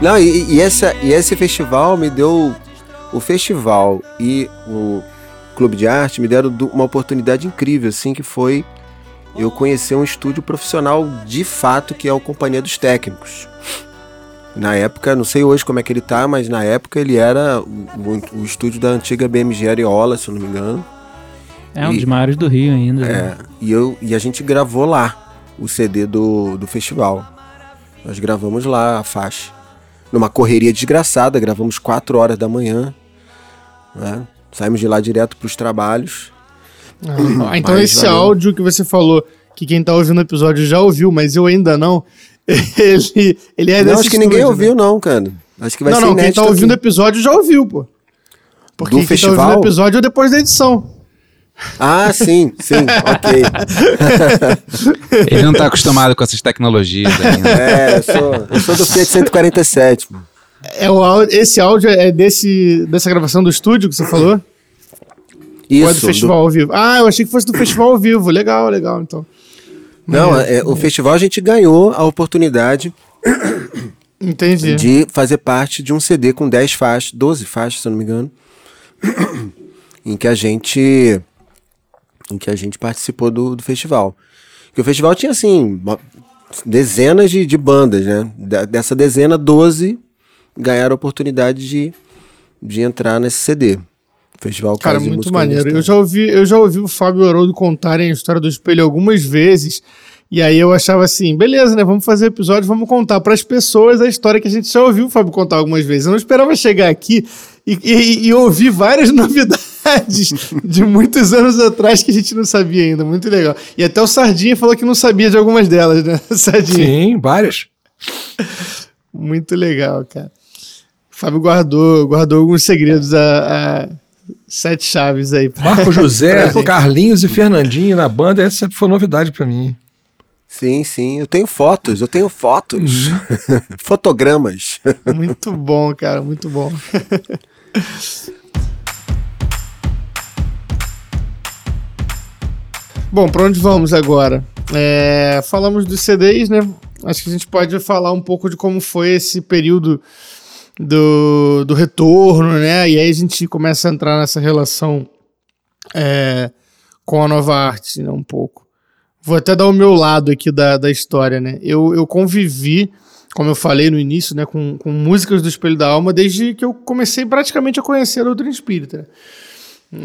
Não, e, e essa, e esse festival me deu. O festival e o Clube de Arte me deram uma oportunidade incrível, assim, que foi eu conhecer um estúdio profissional de fato, que é o Companhia dos Técnicos. Na época, não sei hoje como é que ele tá, mas na época ele era o, o- o estúdio da antiga BMG Ariola, se eu não me engano. é um e- dos maiores do Rio ainda. né? É, e, eu, e a gente gravou lá o CD do, do festival. Nós gravamos lá a faixa. Numa correria desgraçada, gravamos 4 horas da manhã. né? Saímos de lá direto para os trabalhos. Ah, então Mas esse valeu. áudio que você falou, que quem tá ouvindo o episódio já ouviu, mas eu ainda não, (laughs) ele, ele é não, desse acho que ninguém né? ouviu, não, cara. Acho que vai não, ser não, quem inédito tá ouvindo o episódio já ouviu, pô. Porque Do quem tá festival? ouvindo o episódio é depois da edição. Ah, sim, sim, ok. (laughs) Ele não tá acostumado com essas tecnologias ainda. É, eu sou, eu sou do Fiat 147. pô. É o áudio, esse áudio é desse, dessa gravação do estúdio que você falou? Isso. Ou é do festival ao vivo? Ah, eu achei que fosse do festival ao vivo. Legal, legal, então. Não, é, o festival a gente ganhou a oportunidade Entendi. de fazer parte de um CD com 10 faixas, 12 faixas, se eu não me engano. (clears throat) em que a gente em que a gente participou do, do festival. Que o festival tinha assim dezenas de, de bandas, né? Dessa dezena, 12 ganharam a oportunidade de, de entrar nesse CD. Festival Cara, Casa de muito maneiro. Eu já ouvi, eu já ouvi o Fábio Haroldo contarem a história do espelho algumas vezes. E aí eu achava assim, beleza, né? Vamos fazer episódio, vamos contar para as pessoas a história que a gente já ouviu o Fábio contar algumas vezes. Eu não esperava chegar aqui e, e- e ouvir várias (laughs) novidades de muitos anos atrás que a gente não sabia ainda. Muito legal. E até o Sardinha falou que não sabia de algumas delas, né? (laughs) Sardinha. Sim, várias. Muito legal, cara. O Fábio guardou, guardou alguns segredos, a, a sete chaves aí. pra- Marco (laughs) José, Carlinhos e Fernandinho na banda, essa sempre foi novidade pra mim. Sim, sim. Eu tenho fotos, eu tenho fotos. Uhum. (laughs) Fotogramas. Muito bom, cara, muito bom. Bom, para onde vamos agora? É, falamos dos CDs, né? Acho que a gente pode falar um pouco de como foi esse período do, do retorno, né? E aí a gente começa a entrar nessa relação é, com a nova arte, né? Um pouco. Vou até dar o meu lado aqui da, da história, né? Eu, eu convivi, como eu falei no início, né, com, com músicas do Espelho da Alma desde que eu comecei praticamente a conhecer a doutrina espírita. né?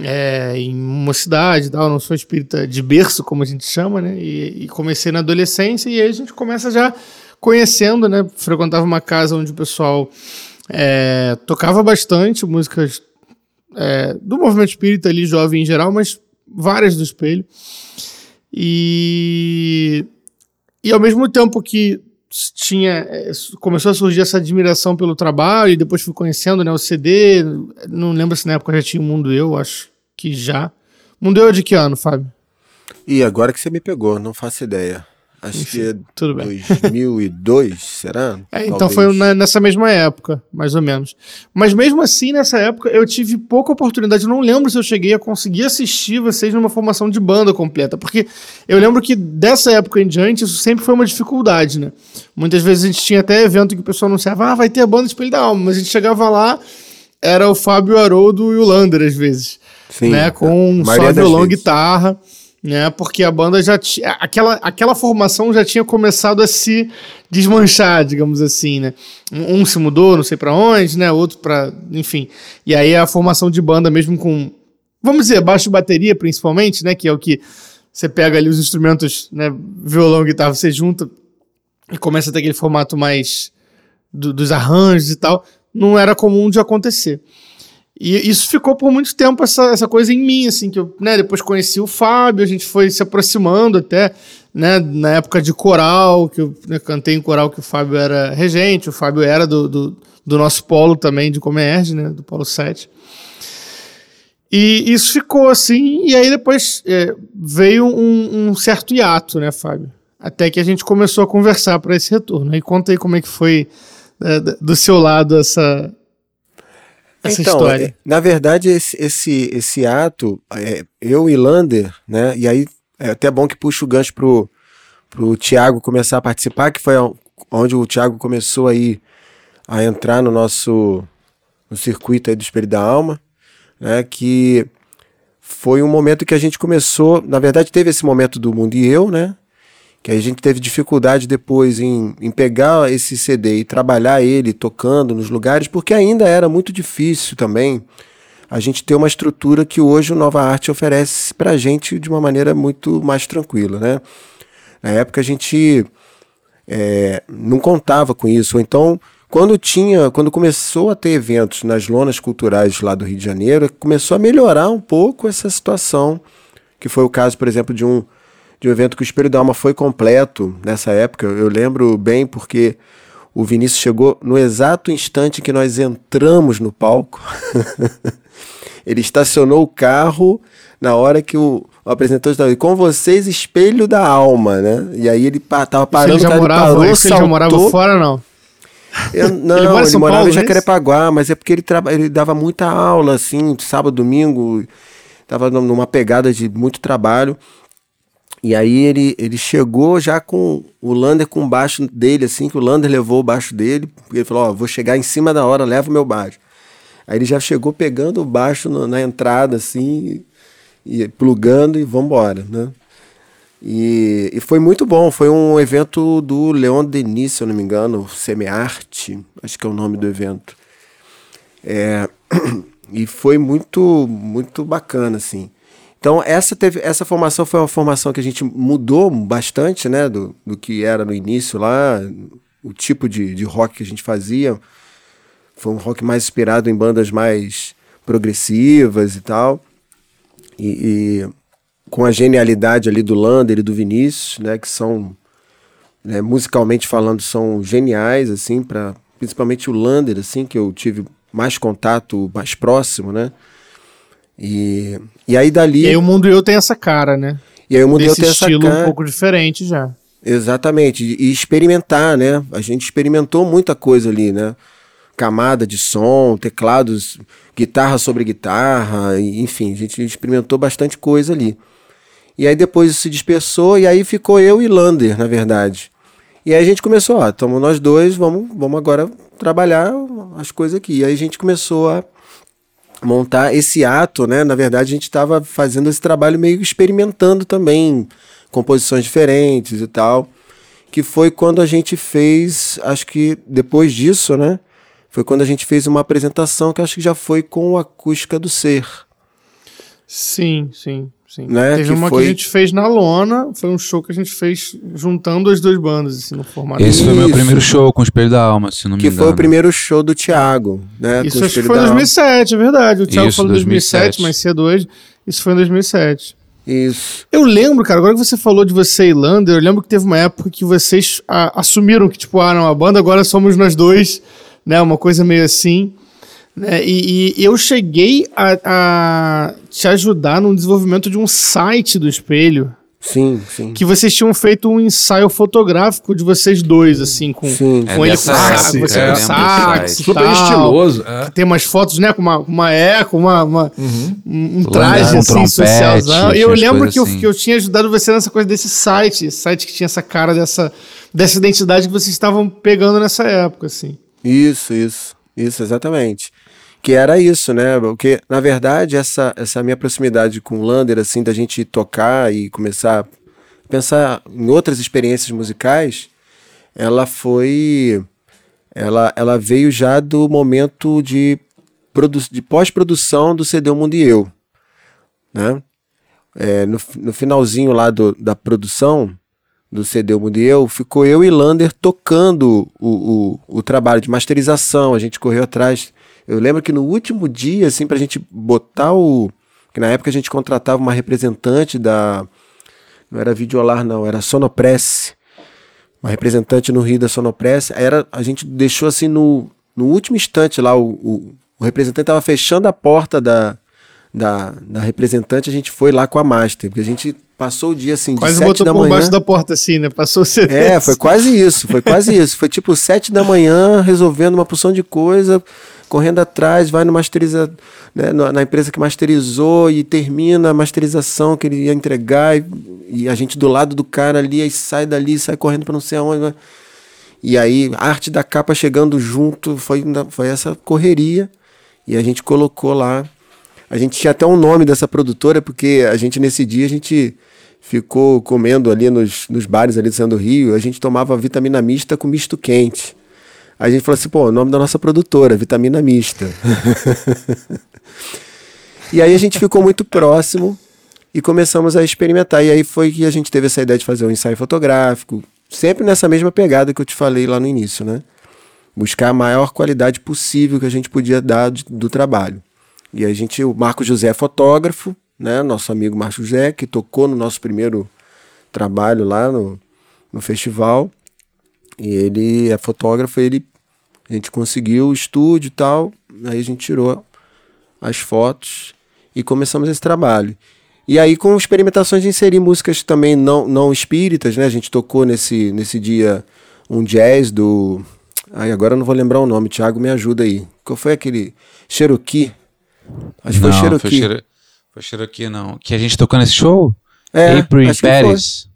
É, em mocidade e tal, não sou espírita de berço, como a gente chama, né? E, e comecei na adolescência e aí a gente começa já conhecendo, né? Frequentava uma casa onde o pessoal é, tocava bastante músicas é, do movimento espírita ali, jovem em geral, mas várias do espelho. E, e ao mesmo tempo que tinha é, começou a surgir essa admiração pelo trabalho e depois fui conhecendo né, o CD, não lembro se na época já tinha o Mundo Eu, acho que já. Mundo Eu é de que ano, Fábio? E agora que você me pegou, não faço ideia. Acho que é Tudo bem. 2002, será? É, então Talvez. foi na- nessa mesma época, mais ou menos. Mas mesmo assim, nessa época, eu tive pouca oportunidade. Eu não lembro se eu cheguei a conseguir assistir vocês numa formação de banda completa. Porque eu lembro que dessa época em diante, isso sempre foi uma dificuldade, né? Muitas vezes a gente tinha até evento que o pessoal anunciava, ah, vai ter a banda Espelho da Alma. Mas a gente chegava lá, era o Fábio Haroldo e o Lander, às vezes. Sim, né? Com só violão e vezes. guitarra, né? Porque a banda já tinha. Aquela, aquela formação já tinha começado a se desmanchar, digamos assim, né? Um, um se mudou, não sei pra onde, né? Outro pra. Enfim. E aí a formação de banda, mesmo com. Vamos dizer, baixo bateria, principalmente, né? Que é o que você pega ali os instrumentos, né? Violão guitarra, você junta e começa a ter aquele formato mais do- dos arranjos e tal. Não era comum de acontecer. E isso ficou por muito tempo, essa, essa coisa em mim, assim, que eu, né, depois conheci o Fábio, a gente foi se aproximando até, né, na época de coral, que eu né, cantei em coral que o Fábio era regente, o Fábio era do, do, do nosso polo também de Comerge, né, do polo 7. E isso ficou assim, e aí depois é, veio um, um certo hiato, né, Fábio? Até que a gente começou a conversar para esse retorno. E conta aí como é que foi é, do seu lado essa, essa então, história. é, na verdade, esse, esse, esse ato, é, eu e Lander, né? E aí é até bom que puxa o gancho pro, pro Thiago começar a participar, que foi onde o Thiago começou aí a entrar no nosso no circuito aí do Espelho da Alma, né? Que foi um momento que a gente começou, na verdade, teve esse momento do Mundo e Eu, né? Que a gente teve dificuldade depois em, em pegar esse CD e trabalhar ele tocando nos lugares, porque ainda era muito difícil também a gente ter uma estrutura que hoje o Nova Arte oferece pra gente de uma maneira muito mais tranquila, né? Na época a gente é, não contava com isso, então quando tinha, quando começou a ter eventos nas lonas culturais lá do Rio de Janeiro, começou a melhorar um pouco essa situação, que foi o caso, por exemplo, de um de um evento que o Espelho da Alma foi completo nessa época. Eu lembro bem porque o Vinícius chegou no exato instante que nós entramos no palco. (laughs) Ele estacionou o carro na hora que o, o apresentador estava com vocês, Espelho da Alma, né? E aí ele pa, tava parando, ele já o cara, ele morava, parou, isso ele já morava saltou. fora, não? Eu- não, Ele ele, mora em São morava Paulo, em é Jacarepaguá, mas é porque ele, ele dava muita aula, assim, sábado, domingo, tava num- numa pegada de muito trabalho. E aí ele, ele chegou já com o Lander com o baixo dele, assim, que o Lander levou o baixo dele, porque ele falou, ó, vou chegar em cima da hora, leva o meu baixo. Aí ele já chegou pegando o baixo no- na entrada, assim, e, e plugando e vambora, né? E, e foi muito bom. Foi um evento do Leon Denis, se eu não me engano, Semearte, acho que é o nome do evento. É, (clears throat) e foi muito, muito bacana, assim. Então, essa, teve, essa formação foi uma formação que a gente mudou bastante, né, do, do que era no início lá, o tipo de, de rock que a gente fazia. Foi um rock mais inspirado em bandas mais progressivas e tal. E, e com a genialidade ali do Lander e do Vinícius, né, que são, né, musicalmente falando, são geniais, assim, para principalmente o Lander, assim, que eu tive mais contato, mais próximo, né? E, e aí dali. E aí o Mundo Eu tem essa cara, né? e aí o Mundial Desse tem essa estilo cara. um pouco diferente já. Exatamente, e experimentar, né? A gente experimentou muita coisa ali, né? Camada de som, teclados, guitarra sobre guitarra, enfim, a gente experimentou bastante coisa ali. E aí depois se dispersou e aí ficou eu e Lander, na verdade. E aí a gente começou, ó, estamos nós dois, vamos, vamos agora trabalhar as coisas aqui. E aí a gente começou a montar esse ato, né? Na verdade, a gente estava fazendo esse trabalho meio experimentando também composições diferentes e tal, que foi quando a gente fez, acho que depois disso, né? Foi quando a gente fez uma apresentação que acho que já foi com a acústica do ser. Sim, sim, sim. Né, Teve que uma foi- que a gente fez na lona, foi um show que a gente fez juntando as duas bandas, assim, no formato. Esse foi meu Isso. primeiro show com o Espelho da Alma, se não me Que engano. foi o primeiro show do Thiago, né? Isso com o acho que foi em da Alma. 2007, é verdade. O Thiago Isso, falou 2007, 2007. mas cedo hoje. Isso foi em 2007. Isso. Eu lembro, cara, agora que você falou de você e Lander, eu lembro que teve uma época que vocês ah, assumiram que, tipo, ah, não, a banda agora somos nós dois, né? Uma coisa meio assim. Né? E, e eu cheguei a, a te ajudar no desenvolvimento de um site do espelho. Sim, sim. Que vocês tinham feito um ensaio fotográfico de vocês dois, assim, com, Sim. com É ele com sax, você é, com eu sax, e Super tal. estiloso. é. Tem umas fotos, né, com uma, uma eco, uma, uma- um, um traje assim, trompete, socialzão. E eu lembro que eu, assim. que eu tinha ajudado você nessa coisa desse site, esse site que tinha essa cara dessa, dessa identidade que vocês estavam pegando nessa época, assim. Isso, isso, isso, exatamente. Que era isso, né? Porque, na verdade, essa, essa minha proximidade com o Lander, assim, da gente tocar e começar a pensar em outras experiências musicais, ela foi. Ela, ela veio já do momento de, de pós-produção do CD O Mundo e Eu. Né? É, no, no finalzinho lá do, da produção do CD Eu, ficou eu e Lander tocando o, o, o trabalho de masterização, a gente correu atrás. Eu lembro que no último dia, assim, pra gente botar o. Que na época a gente contratava uma representante da. Não era Videolar, não, era Sonopress. Uma representante no Rio da Sonopress. Era, a gente deixou assim no, no último instante lá, o, o, o representante estava fechando a porta da, da, da representante, a gente foi lá com a Master, porque a gente passou o dia assim, de Quase sete botou da por manhã. baixo da porta, assim, né? Passou o. É, foi quase isso, foi quase isso. Foi tipo sete da manhã, resolvendo uma porção de coisa, correndo atrás, vai no masteriza, né, na empresa que masterizou e termina a masterização que ele ia entregar e, e a gente do lado do cara ali, aí sai dali, sai correndo para não sei aonde. né? E aí, a arte da capa chegando junto, foi, foi essa correria. E a gente colocou lá. A gente tinha até um nome dessa produtora, porque a gente, nesse dia, a gente ficou comendo ali nos, nos bares ali do Centro do Rio, a gente tomava vitamina mista com misto quente. Aí a gente falou assim, pô, o nome da nossa produtora, Vitamina Mista. (laughs) e aí a gente ficou muito próximo e começamos a experimentar. E aí foi que a gente teve essa ideia de fazer um ensaio fotográfico, sempre nessa mesma pegada que eu te falei lá no início, né? Buscar a maior qualidade possível que a gente podia dar de- do trabalho. E a gente, o Marco José é fotógrafo, né? Nosso amigo Marco José, que tocou no nosso primeiro trabalho lá no, no festival. E ele é fotógrafo, ele a gente conseguiu o estúdio e tal, aí a gente tirou as fotos e começamos esse trabalho. E aí com experimentações de inserir músicas também não, não espíritas, né? A gente tocou nesse, nesse dia um jazz do... Ai, agora eu não vou lembrar o nome, Thiago me ajuda aí. Qual foi aquele... Cherokee? Acho que foi Cherokee. Foi, Chero... foi Cherokee, não. Que a gente tocou nesse show? É, April in. Paris.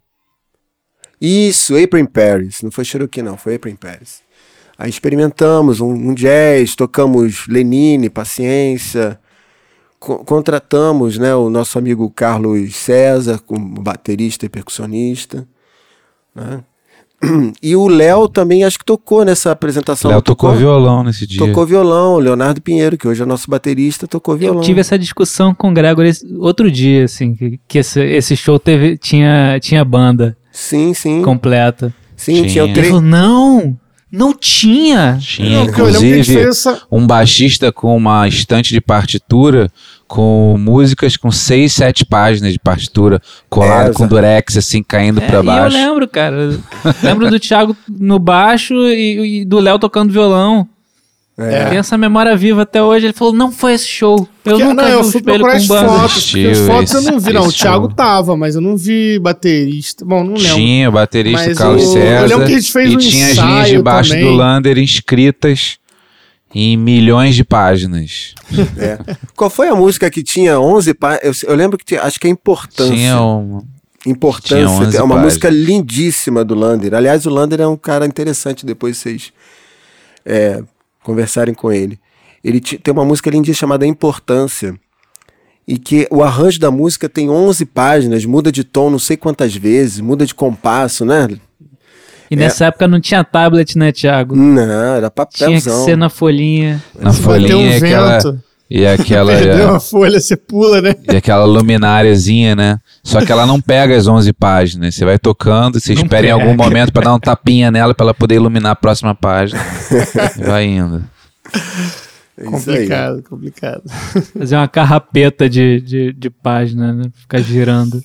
Isso, April in Paris. Não foi Cherokee, não, foi April in Paris. Aí experimentamos um, um jazz, tocamos Lenine, Paciência, co- contratamos né, o nosso amigo Carlos César como baterista e percussionista. né? E o Léo também acho que tocou nessa apresentação. Léo não tocou violão nesse dia. Tocou violão, o Leonardo Pinheiro, que hoje é nosso baterista, tocou violão. Eu tive essa discussão com o Gregor esse- outro dia, assim, que, que esse, esse show teve, tinha, tinha banda Sim, sim. completa. Sim, tinha, Tinha. Falou, não, não tinha. Tinha, inclusive, um baixista com uma estante de partitura com músicas com seis, sete páginas de partitura colado É, com durex assim caindo É, pra e eu baixo. lembro, cara. lembro do Thiago no baixo e, e do Léo tocando violão. É. Tem essa memória viva até hoje. Ele falou, não foi esse show. Eu Porque- nunca não, vi eu o fui espelho procurar com as banda. fotos. as fotos eu não vi, não. O Thiago show. tava, mas eu não vi baterista. Bom, não lembro. Tinha o baterista Mas Carlos o- eu César lembro que a gente fez e um tinha as linhas de ensaio baixo também. do Lander inscritas em milhões de páginas. É. Qual foi a música que tinha 11 páginas? Eu, eu lembro que tinha, acho que é Importância. Tinha um... Importância. tinha 11 é uma páginas. música lindíssima do Lander. Aliás, o Lander é um cara interessante, depois vocês é, conversarem com ele. Ele tem uma música lindíssima chamada Importância. E que o arranjo da música tem 11 páginas, muda de tom não sei quantas vezes, muda de compasso, né? E nessa época não tinha tablet, né, Thiago? Não, era Tinha que papelzão. ser na folhinha. Na folhinha um e aquela, vento, e aquela, (laughs) perdeu uma folha, você pula, né? e aquela lumináriazinha, né? Só que ela não pega as 11 páginas. Você vai tocando, você Não espera em algum pega. momento pra dar um tapinha nela pra ela poder iluminar a próxima página. (laughs) e vai indo. É. Complicado, complicado. Fazer uma carrapeta de, de, de página, né? Ficar girando.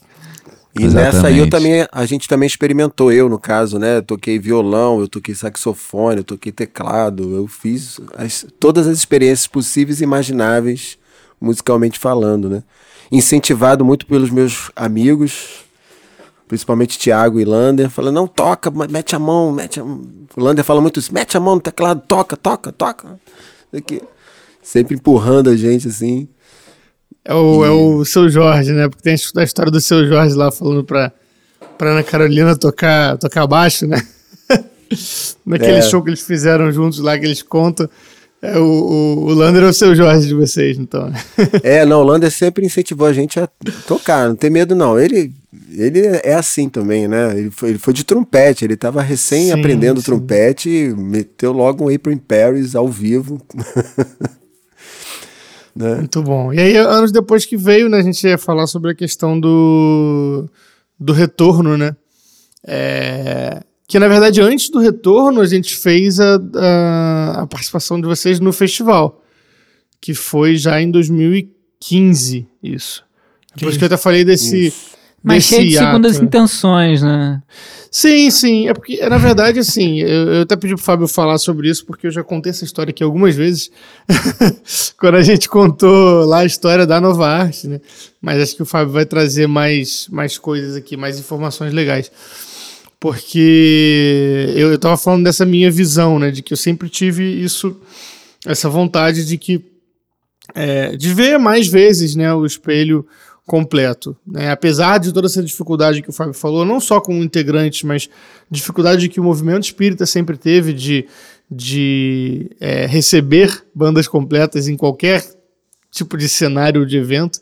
E nessa aí eu Exatamente. também, a gente também experimentou, eu no caso, né? Eu toquei violão, eu toquei saxofone, eu toquei teclado, eu fiz as- todas as experiências possíveis e imagináveis, musicalmente falando, né? Incentivado muito pelos meus amigos, principalmente Thiago e Lander, falando, não, toca, mete a mão, mete a mão. O Lander fala muito isso, mete a mão no teclado, toca, toca, toca. Aqui. Sempre empurrando a gente assim. É o, é o seu Jorge, né? Porque tem a história do seu Jorge lá falando pra, pra Ana Carolina tocar, tocar baixo, né? (laughs) Naquele É. show que eles fizeram juntos lá, que eles contam. É, o, o, o Lander é o seu Jorge de vocês, então. (laughs) É, não, o Lander sempre incentivou a gente a tocar, não tem medo não. Ele, ele é assim também, né? Ele foi, ele foi de trompete, ele tava recém Sim, aprendendo sim. trompete e meteu logo um April in Paris ao vivo. (laughs) né? Muito bom. E aí, anos depois que veio, né, a gente ia falar sobre a questão do, do retorno, né? É, que na verdade, antes do retorno, a gente fez a, a, a participação de vocês no festival, que foi já em 2015, isso. Isso que eu até falei desse. Mas desse cheio de segundas intenções, né? Sim, sim. É porque, na verdade, assim, eu, eu até pedi pro Fábio falar sobre isso, porque eu já contei essa história aqui algumas vezes, (laughs) quando a gente contou lá a história da Nova Arte, né? Mas acho que o Fábio vai trazer mais, mais coisas aqui, mais informações legais. Porque eu, eu tava falando dessa minha visão, né? De que eu sempre tive isso, essa vontade de que. é, de ver mais vezes, né? O espelho completo. Né? Apesar de toda essa dificuldade que o Fábio falou, não só como integrante, mas dificuldade que o movimento espírita sempre teve de, de é, receber bandas completas em qualquer tipo de cenário de evento.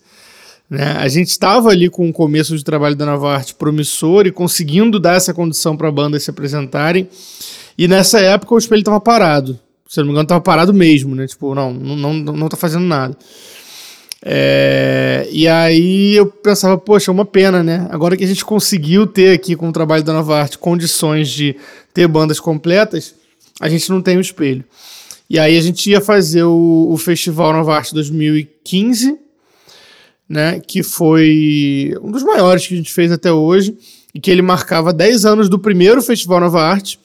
Né? A gente estava ali com o começo de trabalho da Nova Arte promissor e conseguindo dar essa condição para bandas se apresentarem. E nessa época o espelho estava parado. Se não me engano, estava parado mesmo, né? Tipo, não, não, não, não tá fazendo nada. É, e aí eu pensava, poxa, é uma pena, né? Agora que a gente conseguiu ter aqui com o trabalho da Nova Arte condições de ter bandas completas, a gente não tem o espelho. E aí a gente ia fazer o, o Festival Nova Arte 2015, né? Que foi um dos maiores que a gente fez até hoje, e que ele marcava 10 anos do primeiro Festival Nova Arte,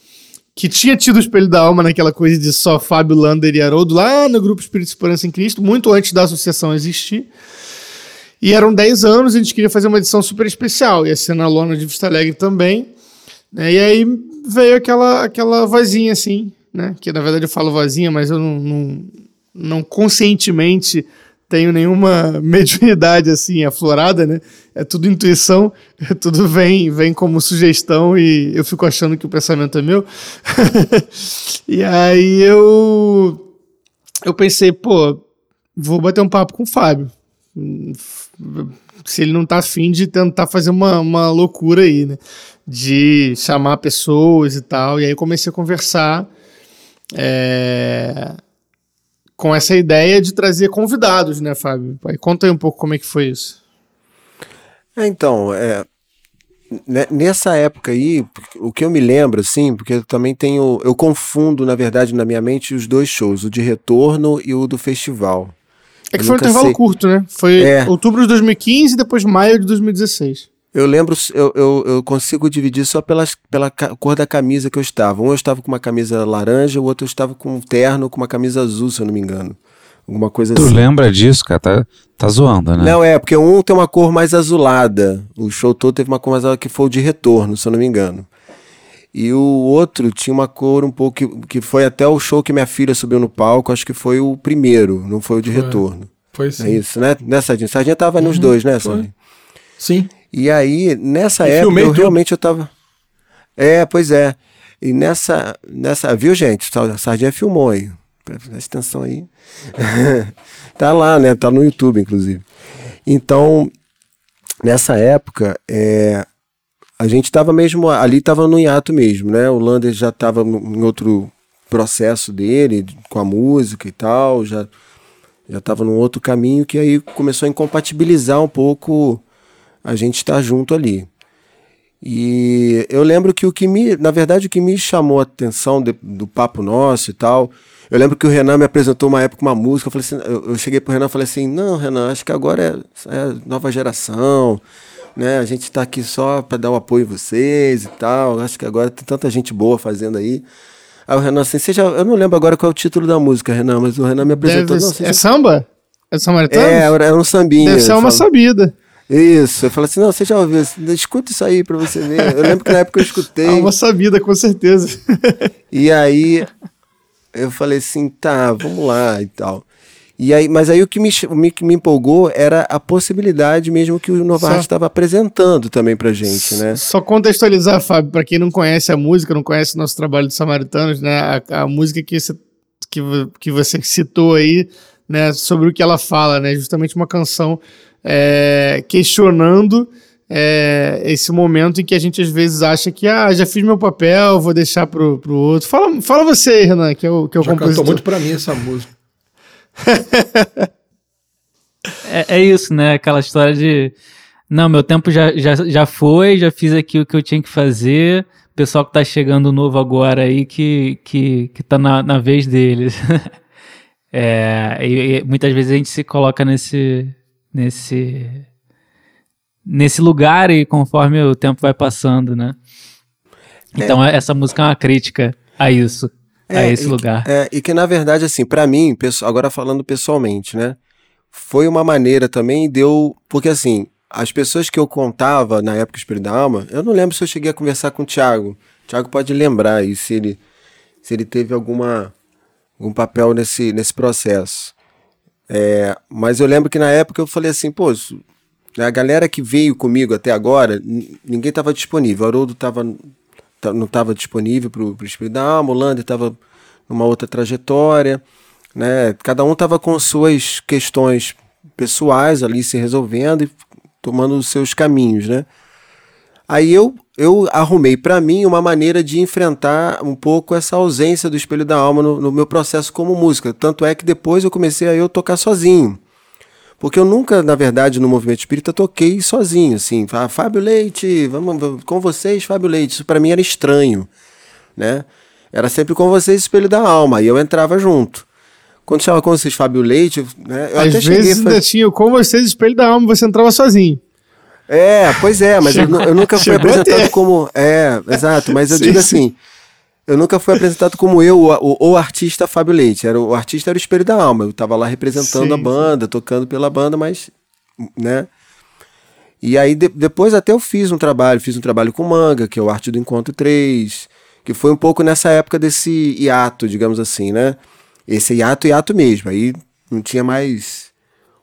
que tinha tido o Espelho da Alma naquela coisa de só Fábio Lander e Haroldo, lá no Grupo Espírito e Esperança em Cristo, muito antes da associação existir. E eram 10 anos, a gente queria fazer uma edição super especial, ia ser na lona de Vista Alegre também. né? E aí veio aquela, aquela vozinha assim, né? Que na verdade eu falo vozinha, mas eu não, não, não conscientemente tenho nenhuma (laughs) mediunidade assim aflorada, né? É tudo intuição, é (laughs) tudo vem, vem como sugestão e eu fico achando que o pensamento é meu. (laughs) e aí eu eu pensei, pô, vou bater um papo com o Fábio. Se ele não tá afim de tentar fazer uma, uma loucura aí, né? De chamar pessoas e tal. E aí comecei a conversar é, com essa ideia de trazer convidados, né, Fábio? Aí conta aí um pouco como é que foi isso. É, então, é, ne- nessa época aí, o que eu me lembro, assim, porque eu também tenho. Eu confundo, na verdade, na minha mente, os dois shows, o de retorno e o do festival. É que Eu foi um intervalo sei. curto, né? Foi É. outubro de 2015 e depois maio de 2016. Eu lembro, eu, eu, eu consigo dividir só pelas, pela cor da camisa que eu estava. Um eu estava com uma camisa laranja, o outro eu estava com um terno com uma camisa azul, se eu não me engano. Alguma coisa Tu assim. lembra disso, cara? Tá, tá zoando, né? Não, é, porque um tem uma cor mais azulada. O show todo teve uma cor mais azulada que foi o de retorno, se eu não me engano. E o outro tinha uma cor um pouco. Que, que foi até o show que minha filha subiu no palco, acho que foi o primeiro, não foi o de retorno. Foi É sim. isso, né? Né, Sardinha? Sardinha tava nos dois, né, Sardinha? Sim. E aí, nessa época, eu tudo. realmente eu tava. É, pois é. E nessa. nessa viu, gente? A Sardinha filmou aí. Presta atenção aí. (laughs) tá lá, né? Tá no YouTube, inclusive. Então, nessa época, é, a gente tava mesmo. Ali tava no hiato mesmo, né? O Lander já tava em outro processo dele, com a música e tal, já já estava num outro caminho que aí começou a incompatibilizar um pouco a gente estar junto ali. E eu lembro que o que me, na verdade, o que me chamou a atenção de- do papo nosso e tal, eu lembro que o Renan me apresentou uma época uma música, eu falei assim, eu, eu cheguei pro Renan e falei assim, não, Renan, acho que agora é, é nova geração, né? A gente está aqui só para dar o apoio em vocês e tal. Acho que agora tem tanta gente boa fazendo aí. Aí o Renan assim, já, eu não lembro agora qual é o título da música, Renan, mas o Renan me apresentou. Deve não, é já- samba? É samaritano? é, era um sambinha. Deve ser uma falo. sabida. Isso, eu falo assim, não, você já ouviu, escuta isso aí pra você ver. Eu lembro que na época eu escutei, (laughs) uma sabida, com certeza. (laughs) e aí eu falei assim, tá, vamos lá e tal. E aí, mas aí o que me, o que me empolgou era a possibilidade mesmo que o Novartis Só- estava apresentando também pra gente, né? Só contextualizar, Fábio, para quem não conhece a música, não conhece o nosso trabalho de Samaritanos, né? A, a música que você, que, que você citou aí, né? Sobre o que ela fala, né? Justamente uma canção é, questionando é, esse momento em que a gente às vezes acha que, ah, já fiz meu papel, vou deixar pro, pro outro. Fala, fala você aí, Renan, que é o, que é o Já cantou compositor. muito pra mim essa música. É, é isso, né? Aquela história de. Não, meu tempo já, já, já foi, já fiz aqui o que eu tinha que fazer. O pessoal que tá chegando novo agora aí que, que, que tá na, na vez deles. (laughs) é, e, e muitas vezes a gente se coloca nesse, nesse, nesse lugar e conforme o tempo vai passando, né? Então essa música é uma crítica a isso, a É, esse e- lugar. É, e que na verdade, assim, pra mim, agora falando pessoalmente, né? Foi uma maneira também, deu. Porque assim, as pessoas que eu contava na época do Espírito da Alma, eu não lembro se eu cheguei a conversar com o Thiago. O Thiago pode lembrar aí se ele, se ele teve alguma, algum papel nesse, nesse processo. É, mas eu lembro que na época eu falei assim, pô, isso- a galera que veio comigo até agora, ninguém estava disponível. O Haroldo tava, não estava disponível para o Espírito da Alma, o Lander estava numa outra trajetória, né? Cada um estava com suas questões pessoais ali se resolvendo e tomando os seus caminhos, né? Aí eu, eu arrumei para mim uma maneira de enfrentar um pouco essa ausência do Espelho da Alma no, no meu processo como música. Tanto é que depois eu comecei a eu tocar sozinho. Porque eu nunca, na verdade, no movimento espírita toquei sozinho, assim. Ah, Fábio Leite, vamos, com vocês, Fábio Leite. Isso para mim era estranho, né? Era sempre com vocês Espelho da Alma, e eu entrava junto. Quando chamava com vocês Fábio Leite, né? Eu Às até cheguei vezes a ainda fazer... tinha com vocês espelho da alma, você entrava sozinho. É, pois é, mas eu, eu nunca fui apresentado como. É, exato, mas eu (laughs) Sim, digo sim. assim. Eu nunca fui apresentado como eu, o, o, artista Fábio Leite. Era, o artista era o espelho da alma. Eu tava lá representando Sim, a sim. banda, tocando pela banda, mas. né? E aí de- depois até eu fiz um trabalho, fiz um trabalho com Manga, que é o Arte do Encontro 3, que foi um pouco nessa época desse hiato, digamos assim, né? Esse hiato, hiato mesmo. Aí não tinha mais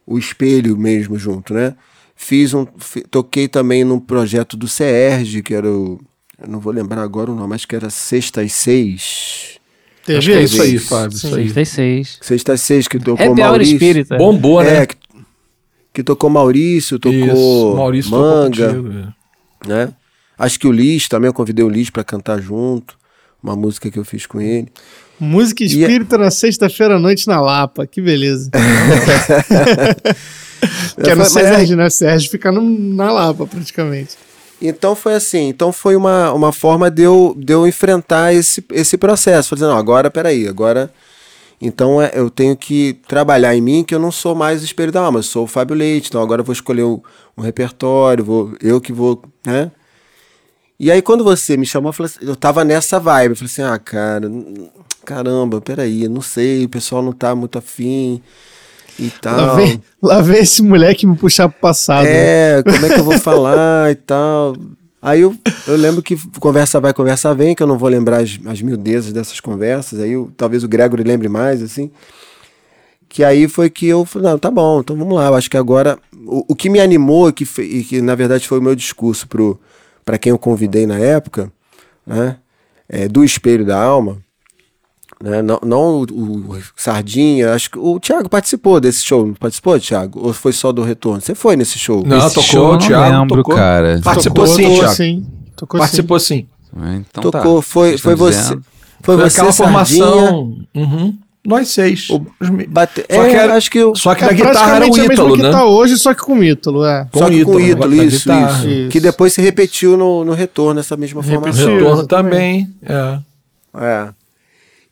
o espelho mesmo junto, né? Fiz um, toquei também num projeto do CERJ, que era o, eu não vou lembrar agora o nome, acho que era Sexta às Seis. Teve é isso aí, Fábio. Isso aí. 66. Sexta às Seis, que tocou Happy Hour Maurício. Espírita. Bombou, né? É, que, que tocou Maurício, tocou Isso, Maurício tocou Manga, contigo, é. né? Acho que o Liz também, eu convidei o Liz pra cantar junto, uma música que eu fiz com ele. Música espírita na sexta-feira à noite na Lapa. Que beleza. (laughs) que é no é- Sérgio, né? Sérgio fica no- na Lapa, praticamente. Então foi assim, então foi uma, uma forma de eu, de eu enfrentar esse, esse processo. Falei, não, agora, peraí, agora... Então é, eu tenho que trabalhar em mim que eu não sou mais o espelho da alma, eu sou o Fábio Leite, então agora eu vou escolher um, um repertório, vou, eu que vou, né? E aí quando você me chamou, eu, falei assim, eu tava nessa vibe, eu falei assim, ah, cara, caramba, peraí, não sei, o pessoal não tá muito afim e tal. Lá, vem, lá vem esse moleque me puxar pro passado. né? É, como é que eu vou falar e tal. Aí eu, eu lembro que conversa vai, conversa vem, que eu não vou lembrar as, as miudezas dessas conversas. Aí eu- talvez o Gregory lembre mais, assim. Que aí foi que eu falei, não, tá bom, então vamos lá. Eu acho que agora. O, o que me animou, que, e que na verdade foi o meu discurso para quem eu convidei na época, né? é, do Espelho da Alma, né? Não, não o, o Sardinha, acho que o Thiago participou desse show, não participou, Thiago? Ou foi só do retorno? Você foi nesse show? Não, Esse tocou, show Thiago lembro, tocou. cara. Participou Tocou, sim, tocou Thiago. sim. Tocou Participou sim. Então Tocou, tá. foi, foi você. Foi, Foi você, aquela Sardinha, formação. Uhum. Nós seis. O- Bate... Só é, que era- acho que eu... Só que É na guitarra era o Ítalo, que né? tá hoje, só que com o Ítalo, é. Só que com o Ítalo, Ítalo, isso, isso. Isso. Que depois se repetiu no, no retorno, essa mesma Repetiu. formação. Retorno também. É. É.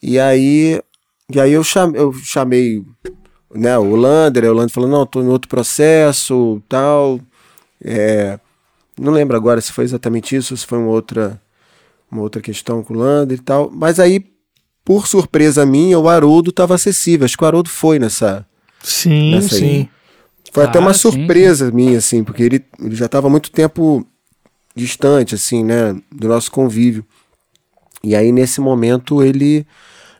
E aí, e aí eu, chamei, eu chamei né, o Lander, o Lander falou, não, tô em outro processo, tal. É, não lembro agora se foi exatamente isso, ou se foi uma outra, uma outra questão com o Lander e tal. Mas aí, por surpresa minha, o Haroldo estava acessível. Acho que o Haroldo foi nessa, Sim, nessa aí. Sim. Foi até Ah, uma sim, surpresa minha, assim, porque ele, ele já estava muito tempo distante, assim, né, do nosso convívio. E aí, nesse momento, ele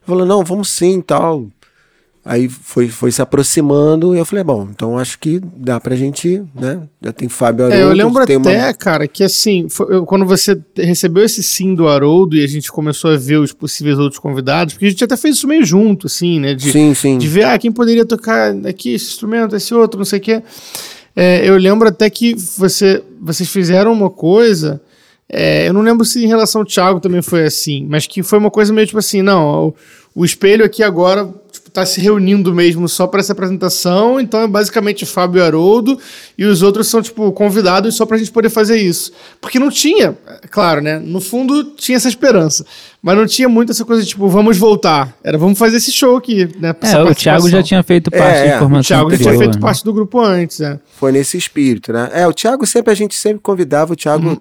falou, não, vamos sim, tal. Aí foi, foi se aproximando e eu falei, bom, então acho que dá pra gente, né, já tem Fábio Haroldo. É, eu lembro até, uma- cara, que assim, foi- eu- quando você recebeu esse sim do Haroldo e a gente começou a ver os possíveis outros convidados, porque a gente até fez isso meio junto, assim, né? De, Sim, sim. de ver, ah, quem poderia tocar aqui esse instrumento, esse outro, não sei o quê. É, eu lembro até que você, vocês fizeram uma coisa, é, eu não lembro se em relação ao Thiago também foi assim, mas que foi uma coisa meio tipo assim, não, o, o espelho aqui agora tipo, tá se reunindo mesmo só para essa apresentação, então é basicamente Fábio e Haroldo, e os outros são, tipo, convidados só pra gente poder fazer isso. Porque não tinha, é claro, né? No fundo tinha essa esperança, mas não tinha muito essa coisa de, tipo, vamos voltar. Era, vamos fazer esse show aqui, né? É, o Thiago já tinha feito É, parte é, da o formação O Thiago já tinha anterior, feito né? parte do grupo antes, né? Foi nesse espírito, né? É, o Thiago sempre, a gente sempre convidava o Thiago, Uhum.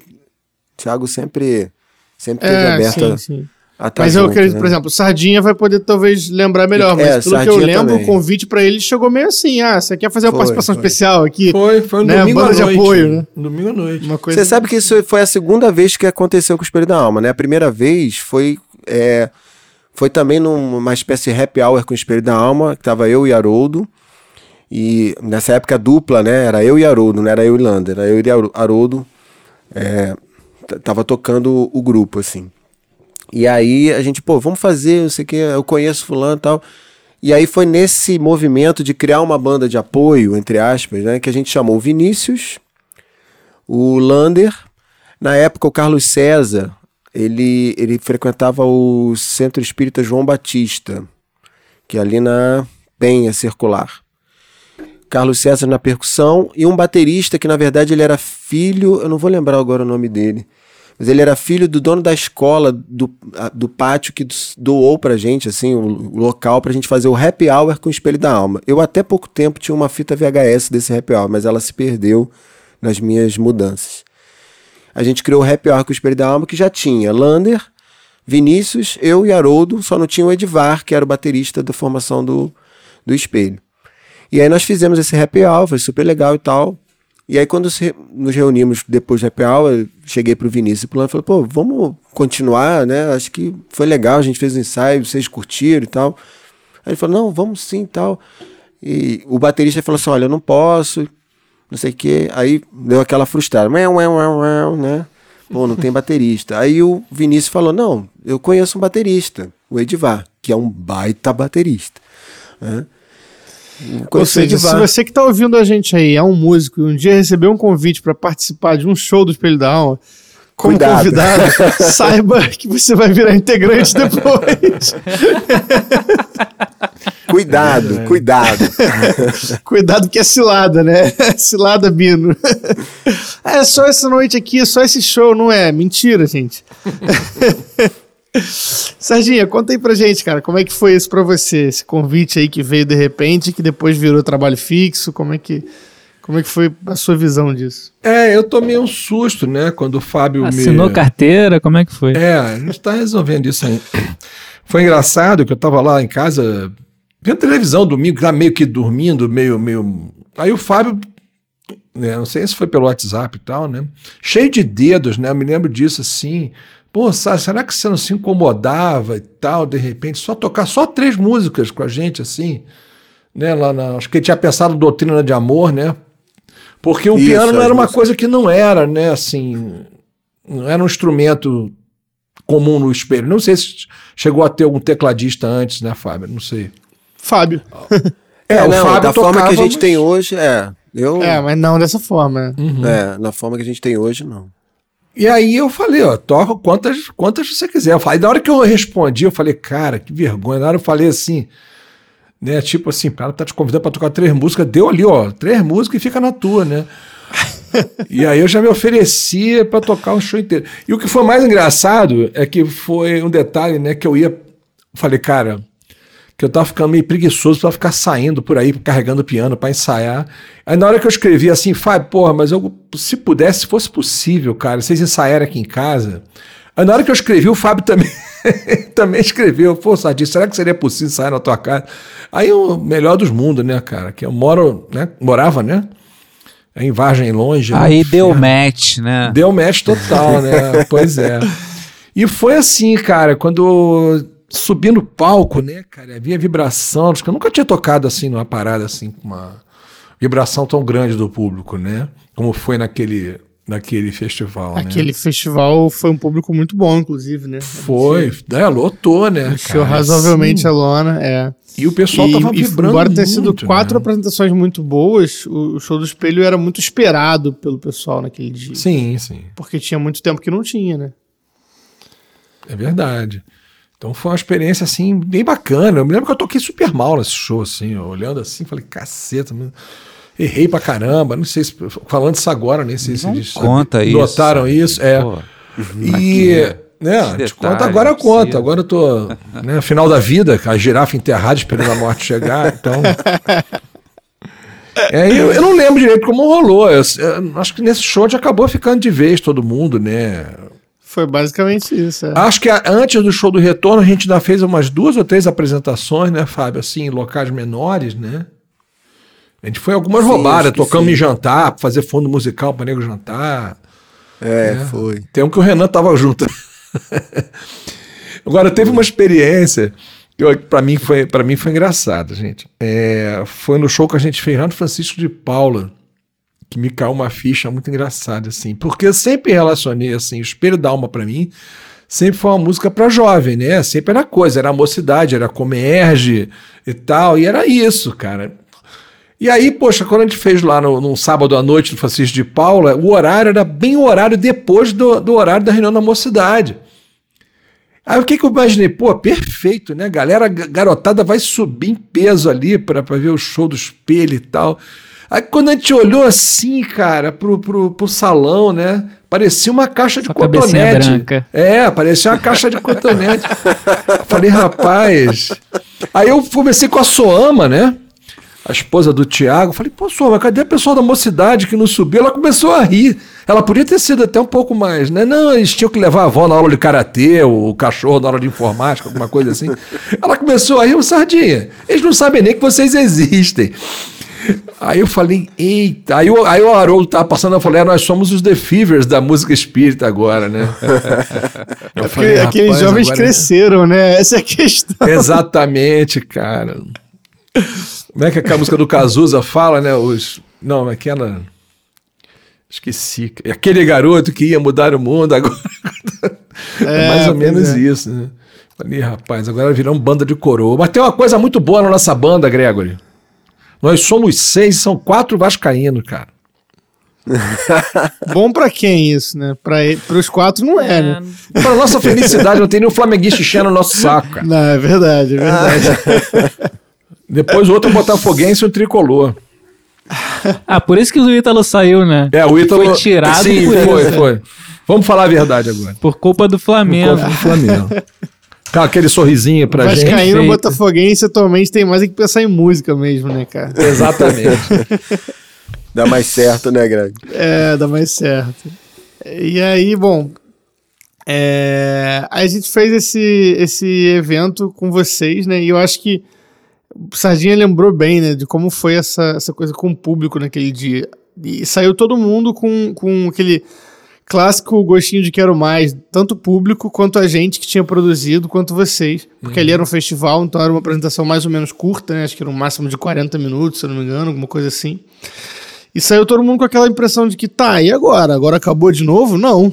Thiago sempre, sempre teve É, aberto sim, a- sim. A tá Mas eu junto, acredito, né? por exemplo, o Sardinha vai poder talvez lembrar melhor, mas É, pelo que eu Sardinha lembro, também. o convite pra ele chegou meio assim, ah, você quer fazer uma Foi, participação foi. especial aqui? Foi, foi um Né, domingo banda à de noite. apoio, né? Domingo à noite. Uma coisa... Você sabe que isso foi a segunda vez que aconteceu com o Espelho da Alma, né? A primeira vez foi, é, foi também numa espécie de happy hour com o Espelho da Alma, que tava eu e Haroldo. E nessa época dupla, né? Era eu e Haroldo, não era eu e Lander, era eu e Haro- Haroldo. É, tava tocando o grupo, assim. E aí a gente, pô, vamos fazer, não sei o que, eu conheço fulano e tal. E aí foi nesse movimento de criar uma banda de apoio, entre aspas, né? Que a gente chamou o Vinícius, o Lander, na época o Carlos César, ele, ele frequentava o Centro Espírita João Batista, que é ali na Penha Circular. Carlos César na percussão e um baterista que na verdade ele era filho, eu não vou lembrar agora o nome dele, mas ele era filho do dono da escola do, do pátio que doou pra gente, assim, o, o local pra gente fazer o happy hour com o Espelho da Alma. Eu até pouco tempo tinha uma fita VHS desse happy hour, mas ela se perdeu nas minhas mudanças. A gente criou o happy hour com o Espelho da Alma que já tinha Lander, Vinícius, eu e Haroldo, só não tinha o Edvar, que era o baterista da formação do, do Espelho. E aí nós fizemos esse happy hour, foi super legal e tal. E aí quando se- nos reunimos depois do happy eu cheguei pro Vinícius e pro Lano e falei, pô, vamos continuar, né? Acho que foi legal, a gente fez um ensaio, vocês curtiram e tal. Aí ele falou, não, vamos sim e tal. E o baterista falou assim: olha, eu não posso, não sei o quê. Aí deu aquela frustrada, né? Pô, não tem baterista. Aí o Vinícius falou: não, eu conheço um baterista, o Edivar, que é um baita baterista. né? Ou seja, se você que tá ouvindo a gente aí é um músico e um dia recebeu um convite para participar de um show do Espelho da Alma, como Cuidado. convidado, (laughs) saiba que você vai virar integrante depois. Cuidado, cuidado. (laughs) Cuidado que é cilada, né? (laughs) cilada, Bino. é só essa noite aqui, só esse show, não é? Mentira, gente. Serginha, conta aí pra gente, cara, como é que foi isso pra você? Esse convite aí que veio de repente, que depois virou trabalho fixo, como é que, como é que foi a sua visão disso? É, eu tomei um susto, né? Quando o Fábio Assinou me. carteira, como é que foi? É, a gente tá resolvendo isso aí. Foi engraçado que eu tava lá em casa, vendo televisão domingo, já meio que dormindo, meio, meio. Aí o Fábio, né, não sei se foi pelo WhatsApp e tal, né? Cheio de dedos, né? Eu me lembro disso assim. Pô, Sá, será que você não se incomodava e tal, de repente, só tocar só três músicas com a gente, assim? Né, lá na, acho que ele tinha pensado Doutrina de Amor, né? Porque o Isso, piano não as era uma músicas. coisa que não era, né? Assim, não era um instrumento comum no espelho. Não sei se chegou a ter algum tecladista antes, né, Fábio? Não sei. Fábio. (laughs) É, o não, Fábio da forma que a tocava, gente mas- tem hoje, é. Eu, É, mas não dessa forma. né? é, na forma que a gente tem hoje, não. E aí eu falei, ó, toca quantas, quantas você quiser. Falei, na hora que eu respondi, eu falei, cara, que vergonha. Na hora eu falei assim, né, tipo assim, ela tá te convidando pra tocar três músicas, deu ali, ó, três músicas e fica na tua, né? e aí eu já me oferecia pra tocar o show inteiro. E o que foi mais engraçado é que foi um detalhe, né, que eu ia, falei, cara, que eu tava ficando meio preguiçoso pra ficar saindo por aí, carregando o piano pra ensaiar. Aí na hora que eu escrevi assim, Fábio, porra, mas eu, se pudesse, se fosse possível, cara, vocês ensaiarem aqui em casa. Aí na hora que eu escrevi, o Fábio também, (laughs) também escreveu, pô, Sardinha, será que seria possível ensaiar na tua casa? Aí o melhor dos mundos, né, cara, que eu moro, né, morava, né, em Vargem Longe. né, Aí deu inferno. match, né? Deu match total, né? (laughs) pois é. E foi assim, cara, quando subi no palco, né, cara, havia vibração, acho que eu nunca tinha tocado assim numa parada assim, com uma vibração tão grande do público, né? Como foi naquele, naquele festival, né? Aquele festival foi um público muito bom, inclusive, né? Foi, é, lotou, né? Encheu cara, razoavelmente assim. a lona, é. E o pessoal e, tava e vibrando embora ter sido muito, quatro né? apresentações muito boas, o, o show do espelho era muito esperado pelo pessoal naquele dia. Sim, sim. Porque tinha muito tempo que não tinha, né? É verdade. Então foi uma experiência assim bem bacana. Eu me lembro que eu toquei super mal nesse show, assim, olhando assim, falei, caceta, mano. errei pra caramba. Não sei se falando isso agora, nem sei se eles conta isso. notaram isso. É. Pô, e né, te detalhe, conta agora eu precisa. conto. Agora eu tô né, final da vida, a girafa enterrada esperando a morte chegar. Então. É, eu, eu não lembro direito como rolou. Eu- eu acho que nesse show gente acabou ficando de vez todo mundo, né? Foi basicamente isso. é. Acho que a- antes do show do retorno a gente ainda fez umas duas ou três apresentações, né, Fábio? Assim, em locais menores, né? A gente foi algumas Sim, roubadas, tocamos sim. em jantar, pra fazer fundo musical para nego jantar. É, foi. Tem um que o Renan tava junto. (laughs) Agora, teve uma experiência pra mim foi, pra mim foi engraçada, gente. É, foi no show que a gente fez lá no Francisco de Paula, que me caiu uma ficha muito engraçada, assim. Porque eu sempre relacionei, assim, o Espelho da Alma pra mim sempre foi uma música pra jovem, né? Sempre era coisa, era mocidade, era comerge e tal, e era isso, cara. E aí, poxa, quando a gente fez lá no, num sábado à noite no Francisco de Paula, o horário era bem o horário depois do, do horário da reunião da mocidade. Aí o que, que eu imaginei? Pô, perfeito, né? Galera, ga- garotada vai subir em peso ali pra ver o show do espelho e tal. Aí quando a gente olhou assim, cara, pro, pro, pro salão, né? Parecia uma caixa de Só cotonete. branca. É, parecia uma caixa de cotonete. (laughs) Falei, rapaz. Aí eu comecei com a Soama, né? A esposa do Tiago. Falei, pô, Soama, cadê a pessoa da mocidade que não subiu? Ela começou a rir. Ela podia ter sido até um pouco mais, né? Não, eles tinham que levar a avó na aula de karatê, o cachorro na aula de informática, alguma coisa assim. Ela começou a rir, ô Sardinha. Eles não sabem nem que vocês existem. Aí eu falei, eita. Aí, o- aí o Haroldo tava passando, eu falei, é, nós somos os The Fevers da música espírita agora, né? (laughs) Eu Porque falei, aqueles jovens agora- cresceram, né? Essa é a questão. Exatamente, cara. Como é que aquela música do Cazuza fala, né? Os. Não, aquela. Esqueci. Aquele garoto que ia mudar o mundo agora. (laughs) É, mais ou menos é. isso, né? Falei, rapaz, agora viramos banda de coroa. Mas tem uma coisa muito boa na nossa banda, Gregory. Nós somos seis, são quatro vascaínos, cara. (laughs) Bom pra quem isso, né? Ele- pros quatro não é, né? Para nossa felicidade, não tem nenhum flamenguista enchendo o nosso saco, cara. Não, é verdade, é verdade. (laughs) Depois o outro botafoguense e um tricolor. Ah, por isso que o Ítalo saiu, né? É, o Ítalo... Foi tirado Sim, por foi, isso. foi. Vamos falar a verdade agora. Por culpa do Flamengo. Contra o Flamengo. (laughs) Com aquele sorrisinho pra gente. Vascaíno. Botafoguense atualmente tem mais é que pensar em música mesmo, né, cara? (laughs) Exatamente. (laughs) Dá mais certo, né, Greg? É, dá mais certo. E aí, bom, é, a gente fez esse, esse evento com vocês, né? E eu acho que o Sardinha lembrou bem, né? De como foi essa, essa coisa com o público naquele dia. E saiu todo mundo com, com aquele clássico gostinho de quero mais, tanto o público quanto a gente que tinha produzido, quanto vocês. Porque ali era um festival, então era uma apresentação mais ou menos curta, né? Acho que era um máximo de 40 minutos, se eu não me engano, alguma coisa assim. E saiu todo mundo com aquela impressão de que, tá, e agora? Agora acabou de novo? Não.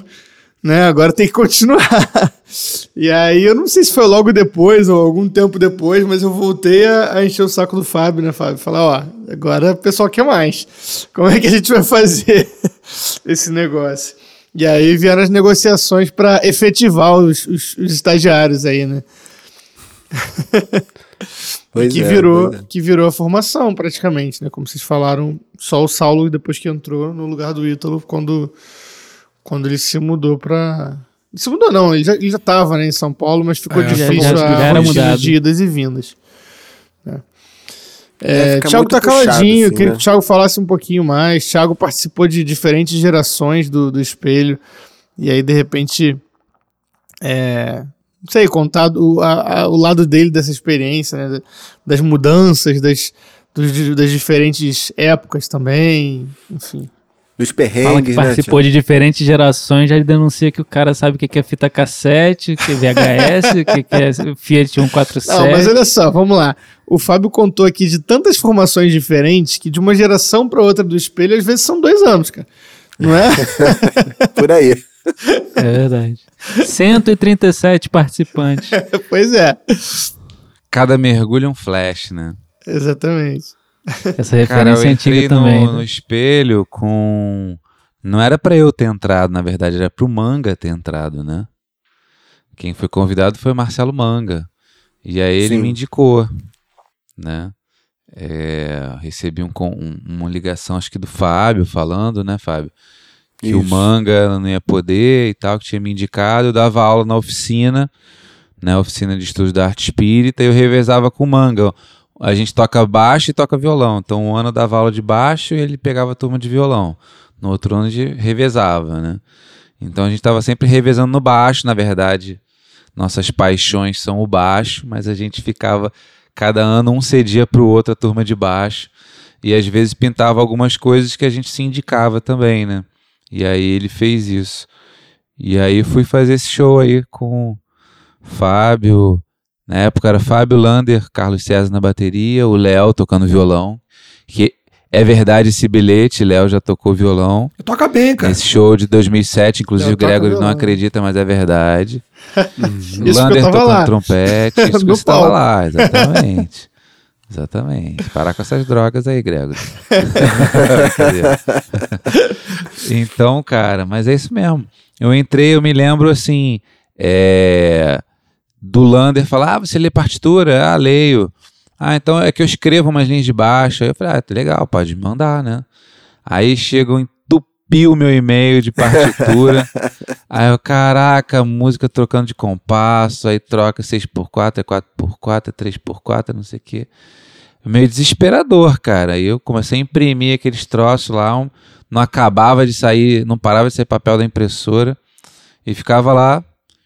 Né, agora tem que continuar. (laughs) e aí, eu não sei se foi logo depois ou algum tempo depois, mas eu voltei a, a encher o saco do Fábio, né, Fábio? Falar, ó, agora o pessoal quer mais. Como é que a gente vai fazer (laughs) esse negócio? E aí vieram as negociações para efetivar os, os- os estagiários aí, né? (laughs) Pois que é, virou pois é. que virou a formação praticamente, né? Como vocês falaram, só o Saulo depois que entrou no lugar do Ítalo quando quando ele se mudou pra se mudou não, ele já, ele já tava né, em São Paulo, mas ficou É, difícil já- já a era rotina mudado. de idas e vindas. É, É, Thiago tá puxado, caladinho, assim, queria né? que o Thiago falasse um pouquinho mais. Thiago participou de diferentes gerações do, do espelho, e aí de repente, é, não sei, contar o, a- a- o lado dele dessa experiência, né, das mudanças, das, dos- das diferentes épocas também, enfim. Dos Fala que perrengues, né? participou de diferentes gerações, já denuncia que o cara sabe o que é fita cassete, o que é VHS, o que é Fiat 147. (laughs) Não, mas olha só, vamos lá. O Fábio contou aqui de tantas formações diferentes que de uma geração para outra do espelho, às vezes são dois anos, cara. Não é? (laughs) Por aí. É verdade. 137 participantes. (laughs) pois é, Cada mergulho é um flash, né? exatamente. Essa Cara, referência eu é antiga entrei também. no, no né? espelho com. Não era pra eu ter entrado, na verdade, era pro Manga ter entrado, né? Quem foi convidado foi o Marcelo Manga. E aí ele Sim. me indicou, né? É, recebi um, um- uma ligação, acho que do Fábio, falando, né, Fábio? Que o Isso. Manga não ia poder e tal, que tinha me indicado. Eu dava aula na oficina, né? Oficina de estudos da arte espírita, e eu revezava com o Manga. A gente toca baixo e toca violão. Então, um ano dava aula de baixo e ele pegava a turma de violão. No outro ano a gente revezava, né? Então a gente estava sempre revezando no baixo, na verdade. Nossas paixões são o baixo, mas a gente ficava cada ano um cedia para o outro a turma de baixo e às vezes pintava algumas coisas que a gente se indicava também, né? E aí ele fez isso. E aí fui fazer esse show aí com Fábio, na época era Fábio Lander, Carlos César na bateria, o Léo tocando violão, que é verdade esse bilhete, Léo já tocou violão. Toca bem, cara. Nesse show de 2007, inclusive Léo o Gregory não acredita, mas é verdade. (laughs) Isso Lander tocando lá. trompete, (laughs) isso que você tava lá, exatamente. Exatamente. Parar com essas drogas aí, Gregory. (laughs) então, cara, mas é isso mesmo. Eu entrei, eu me lembro assim, é, do Lander falar, ah, você lê partitura? Ah, leio. Ah, então é que eu escrevo umas linhas de baixo. Aí eu falei, ah, tá legal, pode mandar, né? Aí chegam entupir o meu e-mail de partitura. (laughs) aí eu, caraca, música trocando de compasso, aí troca 6x4, é 4x4, é 3x4, não sei o quê. Meio desesperador, cara. Aí eu comecei a imprimir aqueles troços lá, um- não acabava de sair, não parava de sair papel da impressora e ficava lá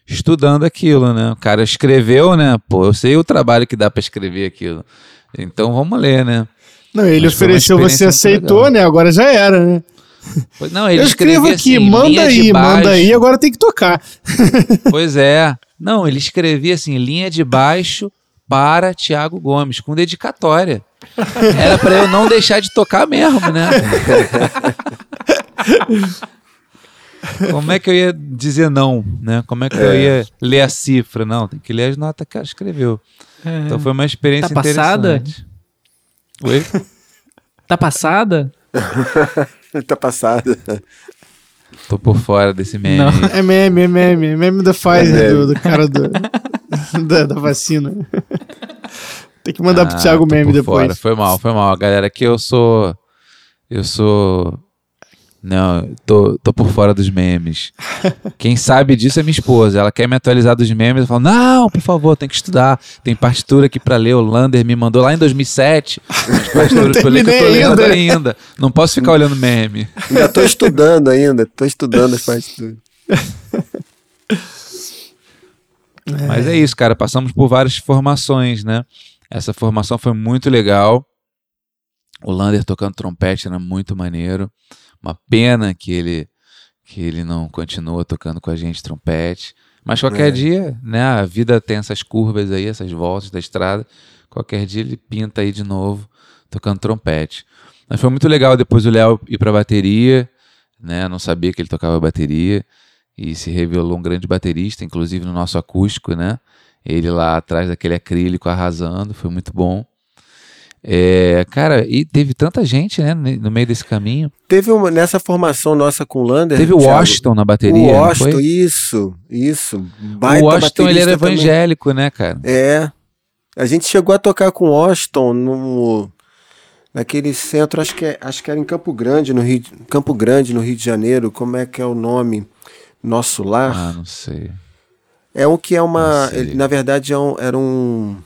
estudando aquilo, né? O cara escreveu, né? Pô, eu sei o trabalho que dá pra escrever aquilo. Então vamos ler, né? Não, ele Mas ofereceu, você aceitou, legal. né? Agora já era, né? Pois- Não, ele Eu escrevo aqui, assim, manda aí, manda aí, agora tem que tocar. (laughs) Pois é. Não, ele escrevia assim, linha de baixo, para Tiago Gomes, com dedicatória. Era pra eu não deixar de tocar mesmo, né? (laughs) Como é que eu ia dizer não, né? Como é que eu ia ler a cifra? Não, tem que ler as notas que ela escreveu. Então foi uma experiência Tá passada? Oi? Tá passada? (laughs) tá passado. Tô por fora desse meme. Não. É meme, é meme. É meme da Pfizer, meme. do, do cara do, (laughs) da, da vacina. Tem que mandar pro Ah, Thiago tô meme por depois. fora. Foi mal, foi mal. Galera, aqui eu sou. Eu sou. Não, tô, tô por fora dos memes. (laughs) Quem sabe disso é minha esposa. Ela quer me atualizar dos memes. Eu falo, não, por favor, tem que estudar. Tem partitura aqui pra ler. O Lander me mandou lá em 2007. As (laughs) partituras pra ler que eu tô lendo ainda. ainda. Não posso ficar olhando meme. Ainda tô estudando ainda, tô estudando as partituras. Mas é isso, cara. Passamos por várias formações, né? Essa formação foi muito legal. O Lander tocando trompete era muito maneiro. Uma pena que ele que ele não continua tocando com a gente trompete. Mas qualquer É. dia, né? A vida tem essas curvas aí, essas voltas da estrada. Qualquer dia ele pinta aí de novo tocando trompete. Mas foi muito legal depois o Léo ir pra bateria, né? Não sabia que ele tocava bateria e se revelou um grande baterista, inclusive no nosso acústico, né? Ele lá atrás daquele acrílico arrasando, foi muito bom. É, cara, e teve tanta gente, né, no meio desse caminho. Teve uma, nessa formação nossa com o Lander. Teve o Washington na bateria, O Washington, isso, isso. O Baita Washington, ele era também. evangélico, né, cara? É. A gente chegou a tocar com o Washington no naquele centro, acho que é, acho que era em Campo Grande, no Rio, de- Campo Grande, no Rio de Janeiro. Como é que é o nome? Nosso Lar. Ah, não sei. É um que é uma, ele, na verdade é um- era um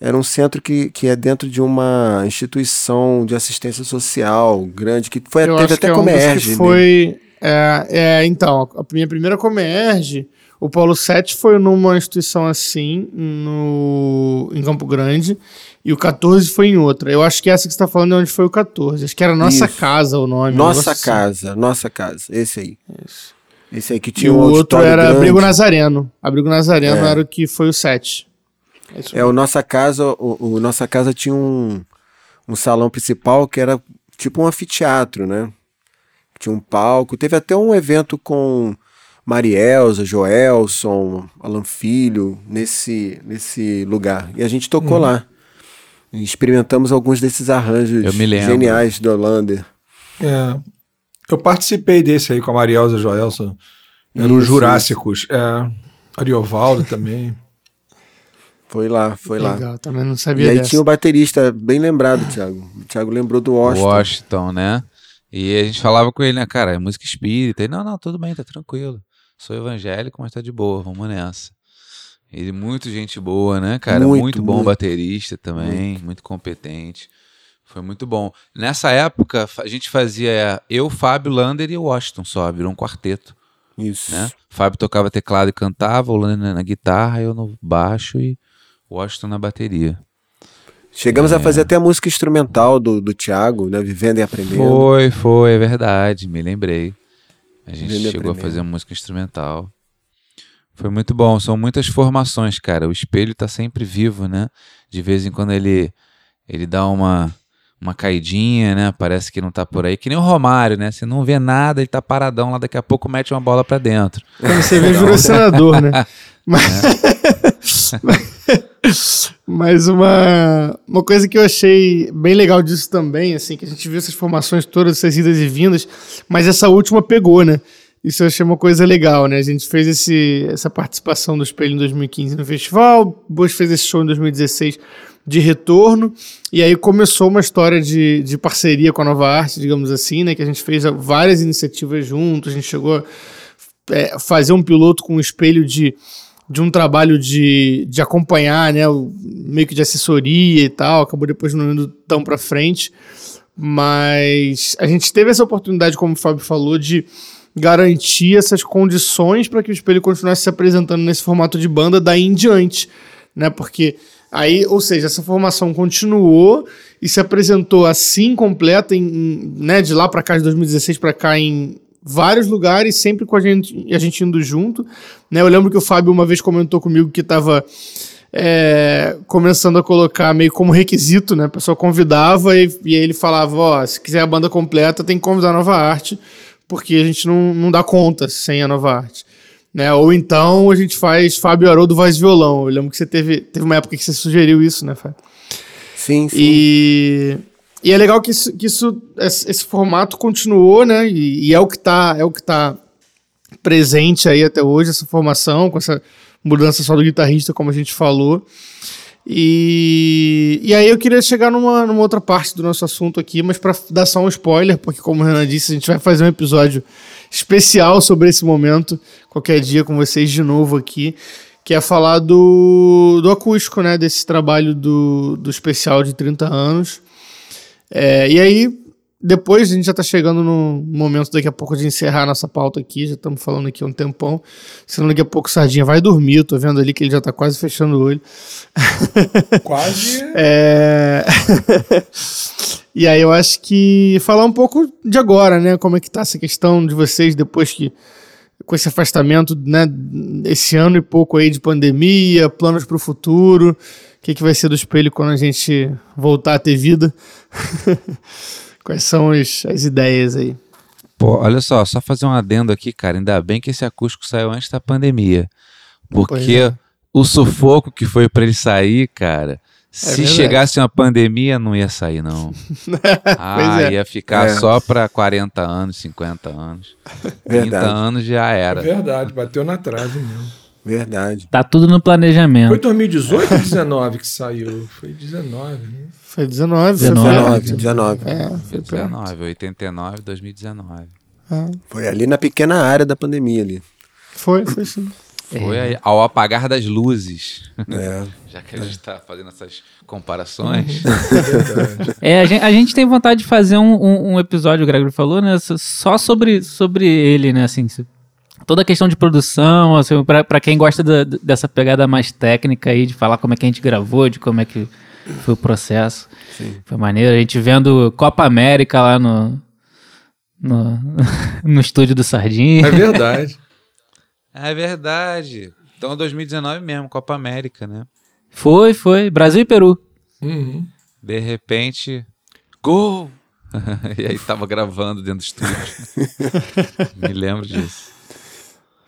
era um centro que, que é dentro de uma instituição de assistência social grande que foi Eu teve até é um Comerge. que foi. É, é, então, a minha primeira Comerge, o Paulo 7 foi numa instituição assim, no, em Campo Grande, e o 14 foi em outra. Eu acho que essa que você está falando é onde foi o 14. Acho que era Nossa Isso. Casa o nome. um Nossa negócio assim. casa, nossa casa, esse aí. Esse aí que E tinha o um outro auditório era grande. Abrigo Nazareno. Abrigo Nazareno É. era o que foi o 7. É isso É, o Nossa Casa, o, o Nossa Casa tinha um, um salão principal que era tipo um anfiteatro, né? Tinha um palco. Teve até um evento com Marielza, Joelson, Alan Filho, nesse, nesse lugar. E a gente tocou lá. E experimentamos alguns desses arranjos Eu me lembro. geniais do Hollander. É. Eu participei desse aí com a Marielza Joelson. Eram Jurássicos. É. Ariovaldo também. Foi lá, foi lá. Legal, também não E sabia aí dessa. tinha o baterista, bem lembrado, Thiago. O Thiago lembrou do Washington. Washington, né? E a gente falava com ele, né, cara, é música espírita. Ele, não, não, tudo bem, tá tranquilo. Sou evangélico, mas tá de boa, vamos nessa. Ele, muito gente boa, né, cara? Muito, Muito, bom muito. baterista também, muito. competente. Foi muito bom. Nessa época, a gente fazia eu, Fábio, Lander e o Washington só, virou um quarteto, Isso. né? Fábio tocava teclado e cantava, o Lander na guitarra, eu no baixo e Washington na bateria. Chegamos É. a fazer até a música instrumental do, do Thiago, né? Vivendo e Aprendendo. Foi, foi, é verdade, me lembrei. A gente Vivendo chegou a fazer música instrumental. Foi muito bom, são muitas formações, cara. O espelho tá sempre vivo, né? De vez em quando ele ele dá uma uma caidinha, né? Parece que não tá por aí, que nem o Romário, né? Você não vê nada, ele tá paradão lá, daqui a pouco mete uma bola pra dentro. Quando você vê, virou senador, né? (laughs) Mas, (laughs) mas uma, uma coisa que eu achei bem legal disso também, assim, que a gente viu essas formações todas, essas idas e vindas, mas essa última pegou, né? Isso eu achei uma coisa legal, né? A gente fez esse, essa participação do Espelho em 2015 no festival, Bush fez esse show em 2016 de retorno, e aí começou uma história de, de parceria com a Nova Arte, digamos assim, né? Que a gente fez várias iniciativas juntos, a gente chegou a é, fazer um piloto com um espelho de, de um trabalho de, de acompanhar, né, meio que de assessoria e tal, acabou depois não indo tão para frente, mas a gente teve essa oportunidade, como o Fábio falou, de garantir essas condições para que o espelho continuasse se apresentando nesse formato de banda daí em diante, né, porque aí, ou seja, essa formação continuou e se apresentou assim completa, em- né, de lá para cá, de 2016 para cá, em vários lugares, sempre com a gente, a gente indo junto. Né? Eu lembro que o Fábio uma vez comentou comigo que estava é, começando a colocar meio como requisito, né? A pessoa convidava e, e aí ele falava, ó, se quiser a banda completa tem que convidar a Nova Arte, porque a gente não, não dá conta sem a Nova Arte. Né? Ou então a gente faz Fábio Haroldo voz e violão. Eu lembro que você teve, teve uma época que você sugeriu isso, né, Fábio? Sim, sim. E, e é legal que, isso, que isso, esse, formato continuou, né? E, e é o que tá, é o que tá presente aí até hoje, essa formação, com essa mudança só do guitarrista, como a gente falou. E, e aí eu queria chegar numa, numa outra parte do nosso assunto aqui, mas para dar só um spoiler, porque como o Renan disse, a gente vai fazer um episódio especial sobre esse momento, qualquer dia com vocês de novo aqui, que é falar do, do acústico, né, desse trabalho do, do especial de 30 anos. É, e aí, depois a gente já está chegando no momento daqui a pouco de encerrar nossa pauta aqui, já estamos falando aqui há um tempão, senão daqui a pouco o Sardinha vai dormir, tô vendo ali que ele já está quase fechando o olho. Quase. (laughs) É... (laughs) e aí eu acho que falar um pouco de agora, né? Como é que tá essa questão de vocês depois que com esse afastamento, né, esse ano e pouco aí de pandemia, planos para o futuro, que, que vai ser do espelho quando a gente voltar a ter vida? (laughs) Quais são as, as ideias aí? Pô, olha só, só fazer um adendo aqui, cara. Ainda bem que esse acústico saiu antes da pandemia. Porque é. o sufoco que foi pra ele sair, cara. Se verdade. chegasse uma pandemia, não ia sair, não. (laughs) ah, é. ia ficar É. só pra 40 anos, 50 anos. 30 (laughs) Verdade. anos já É era. verdade, bateu na trave mesmo. Verdade. Tá tudo no planejamento. Foi 2018 ou 19 que saiu? Foi 19, né? Foi 19, 19. foi 19, 19. É, foi perto. 19, 89, 2019. Ah, Foi ali na pequena área da pandemia ali. foi, foi sim. Foi aí, ao apagar das luzes. É. (laughs) Já que a gente tá fazendo essas comparações. É, a gente, a gente tem vontade de fazer um, um, um episódio, o Gregory falou, né? Só sobre, sobre ele, né? Assim, se- toda a questão de produção, assim, pra, pra quem gosta da- dessa pegada mais técnica aí, de falar como é que a gente gravou, de como é que foi o processo. Foi maneiro. A gente vendo Copa América lá no. No, (laughs) no estúdio do Sardinha. É verdade. (laughs) é verdade. Então 2019 mesmo, Copa América, né? Foi, foi. Brasil e Peru. Uhum. De repente, gol! (laughs) e aí tava gravando dentro do estúdio. Me lembro disso.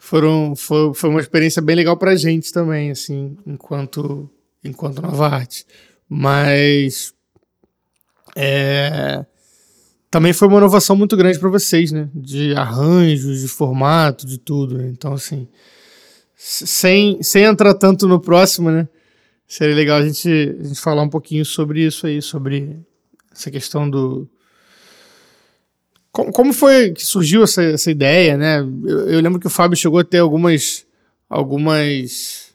Foram, foi, foi uma experiência bem legal pra gente também, assim, enquanto, enquanto Nova Arte. Mas é, também foi uma inovação muito grande pra vocês, né? De arranjos, de formato, de tudo. né? Então, assim, sem, sem entrar tanto no próximo, né? Seria legal a gente, a gente falar um pouquinho sobre isso aí, sobre essa questão do, como, como foi que surgiu essa, essa ideia, né? Eu, eu lembro que o Fábio chegou a ter algumas, algumas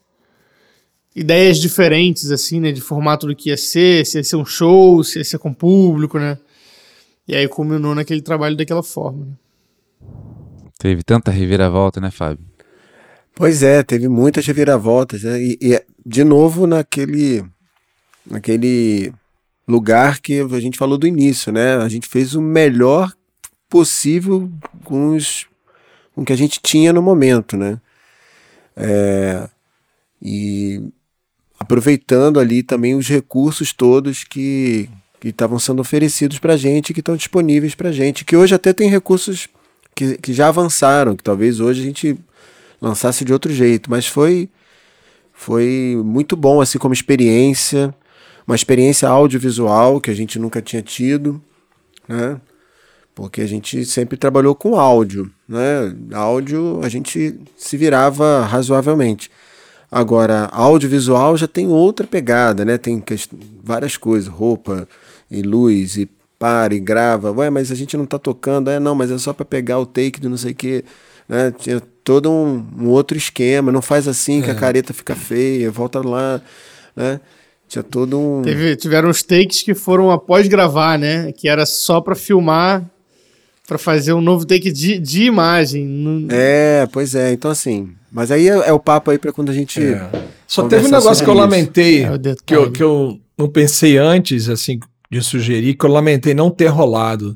ideias diferentes, assim, né? De formato do que ia ser, se ia ser um show, se ia ser com público, né? E aí culminou naquele trabalho daquela forma. Né? Teve tanta reviravolta, né, Fábio? Pois é, teve muitas reviravoltas, né? E, e, de novo naquele, naquele lugar que a gente falou do início, né? A gente fez o melhor possível com, os, com o que a gente tinha no momento, né? É, e aproveitando ali também os recursos todos que estavam sendo oferecidos para a gente, que estão disponíveis para a gente, que hoje até tem recursos que, que já avançaram, que talvez hoje a gente lançasse de outro jeito, mas foi foi muito bom assim como experiência, uma experiência audiovisual que a gente nunca tinha tido, né? Porque a gente sempre trabalhou com áudio, né? Áudio a gente se virava razoavelmente. Agora, audiovisual já tem outra pegada, né? Tem várias coisas, roupa e luz e para e grava. Ué, mas a gente não tá tocando. É, não, mas é só para pegar o take do não sei o quê. Né? Tinha todo um, um outro esquema. Não faz assim que a careta fica feia, volta lá, né? Tinha todo um... Teve, tiveram os takes que foram após gravar, né? Que era só pra filmar, pra fazer um novo take de, de imagem. Não- É, pois é. Então, assim... Mas aí é, é o papo aí para quando a gente... É. Só teve um negócio que eu lamentei, É que eu, que eu não pensei antes, assim, de sugerir, que eu lamentei não ter rolado.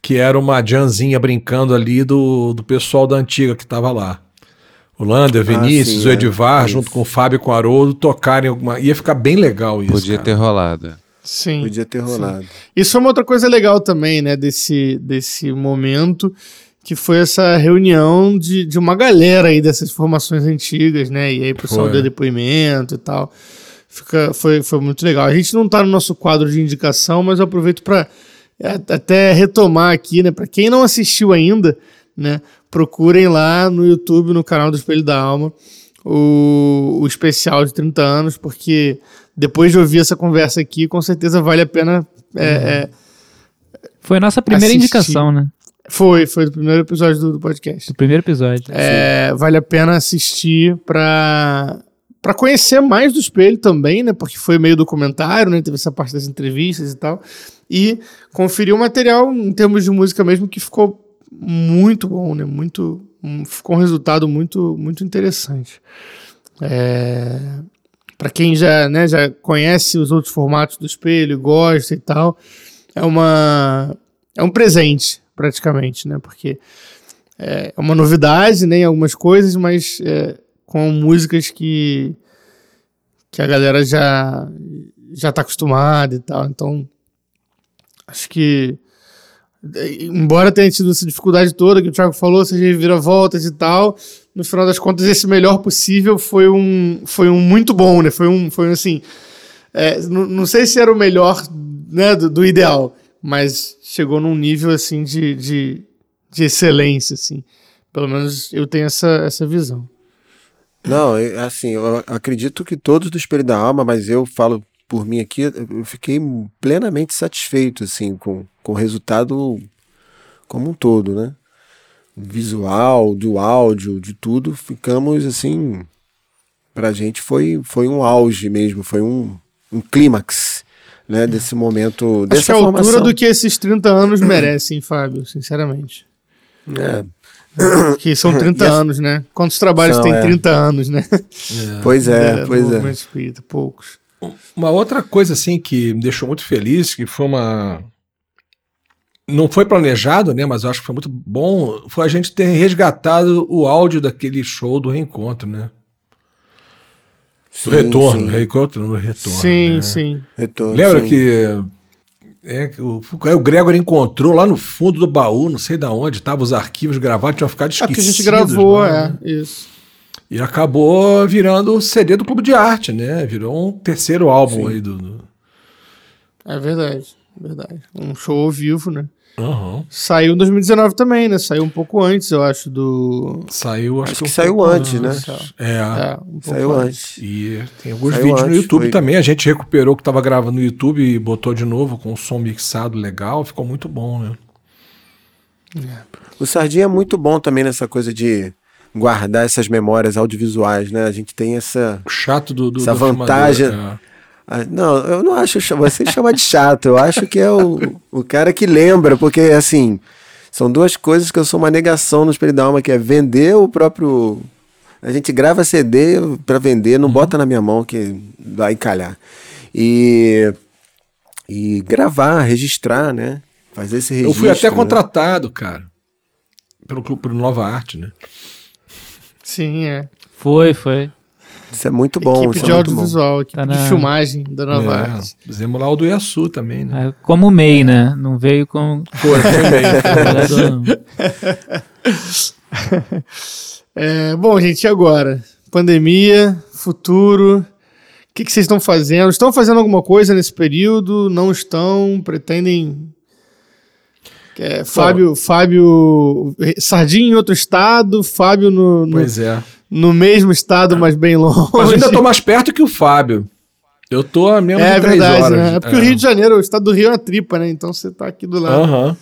Que era uma Janzinha brincando ali do, do pessoal da antiga que tava lá. o Lander, o Vinícius, sim, o é. Edivar, Isso. junto com o Fábio e com o Haroldo, tocarem alguma. Ia ficar bem legal isso. Podia cara. ter rolado. Sim. Podia ter rolado. Isso é uma outra coisa legal também, né, desse, desse momento, que foi essa reunião de, de uma galera aí dessas formações antigas, né, e aí o pessoal deu depoimento e tal. Fica, foi, foi muito legal. A gente não tá no nosso quadro de indicação, mas eu aproveito para até retomar aqui, né, para quem não assistiu ainda, né, procurem lá no YouTube, no canal do Espelho da Alma, o, o especial de 30 anos, porque depois de ouvir essa conversa aqui, com certeza vale a pena é, é, Foi a nossa primeira Assisti. indicação, né? Foi, foi do primeiro episódio do, do podcast. Do primeiro episódio. É, vale a pena assistir pra, pra conhecer mais do espelho também, né? Porque foi meio documentário, né? Teve essa parte das entrevistas e tal. E conferir o material em termos de música mesmo que ficou muito bom, né? Muito, um- ficou um resultado muito, muito interessante. É, para quem já, né, já conhece os outros formatos do espelho, gosta e tal, é uma é um presente praticamente, né? Porque é uma novidade, né, em algumas coisas, mas é, com músicas que que a galera já já tá acostumada e tal. Então, acho que é, embora tenha tido essa dificuldade toda que o Thiago falou, seja vira-voltas e tal, no final das contas esse melhor possível foi um foi um muito bom, né? Foi um foi um, assim, é, não, não sei se era o melhor, né, do, do ideal, mas chegou num nível assim de, de, de excelência, assim. Pelo menos eu tenho essa, essa visão. Não, eu- assim, eu acredito que todos do Espelho da Alma, mas eu falo por mim aqui, eu fiquei plenamente satisfeito, assim, com, com o resultado como um todo, né? Visual, do áudio, de tudo, ficamos, assim, pra gente foi, foi um auge mesmo, foi um, um clímax, né, desse momento, Acho dessa que é a altura formação. do que esses 30 anos merecem, Fábio, sinceramente. É, Que são 30 (laughs) E as- anos, né? Quantos trabalhos tem é. 30 anos, né? pois é, do pois é. espírita, poucos. Uma outra coisa assim que me deixou muito feliz, que foi uma não foi planejado, né, mas eu acho que foi muito bom, foi a gente ter resgatado o áudio daquele show do reencontro, né? Sim, Do retorno, sim. reencontro no retorno. sim, né? sim. Retorno, Lembra sim. que é, que o, o Gregor encontrou lá no fundo do baú, não sei da onde, estavam os arquivos gravados, tinham ficado É esquecidos. porque a gente gravou, é, né? isso. E acabou virando o CD do Clube de Arte, né? Virou um terceiro álbum aí do. do... É verdade, verdade. Um show ao vivo, né? Aham. Saiu em 2019 também, né? Saiu um pouco antes, eu acho, do. Saiu, acho, Acho um que saiu pouco antes, né? É. É, um pouco Saiu antes. E tem alguns Saiu vídeos no antes, YouTube foi. também. A gente recuperou o que estava gravando no YouTube e botou de novo com o som mixado legal. Ficou muito bom, né? O Sardinha é muito bom também nessa coisa de guardar essas memórias audiovisuais, né? A gente tem essa. O chato do. do Essa do vantagem- filmador, é. Ah, Não, eu não acho. Você (laughs) chama de chato, eu acho que é o, o cara que lembra, porque assim. São duas coisas que eu sou uma negação no Espelho da Alma, que é vender o próprio. A gente grava CD para vender, Uhum. não bota na minha mão que vai encalhar. E. E gravar, registrar, né? Fazer esse registro. Eu fui até né? contratado, cara. Pelo clube pelo Nova Arte, né? Sim, é. Foi, foi. Isso é muito bom. equipe isso de é muito bom. audiovisual, equipe Tá de na- filmagem da Nova É. Fizemos lá o do Iaçu também, né? É, Como o MEI, né? Não veio com Foi, foi não. (laughs) É, bom, gente, e agora? Pandemia, futuro. O que, que vocês estão fazendo? Estão fazendo alguma coisa nesse período? Não estão? Pretendem. É, Fábio, Fábio Sardinha em outro estado, Fábio no, no, Pois é. No mesmo estado, mas bem longe. Mas eu ainda tô mais perto que o Fábio. Eu tô a menos É de três verdade, horas. né? É porque o Rio de Janeiro, o estado do Rio é uma tripa, né? Então você tá aqui do lado. Aham.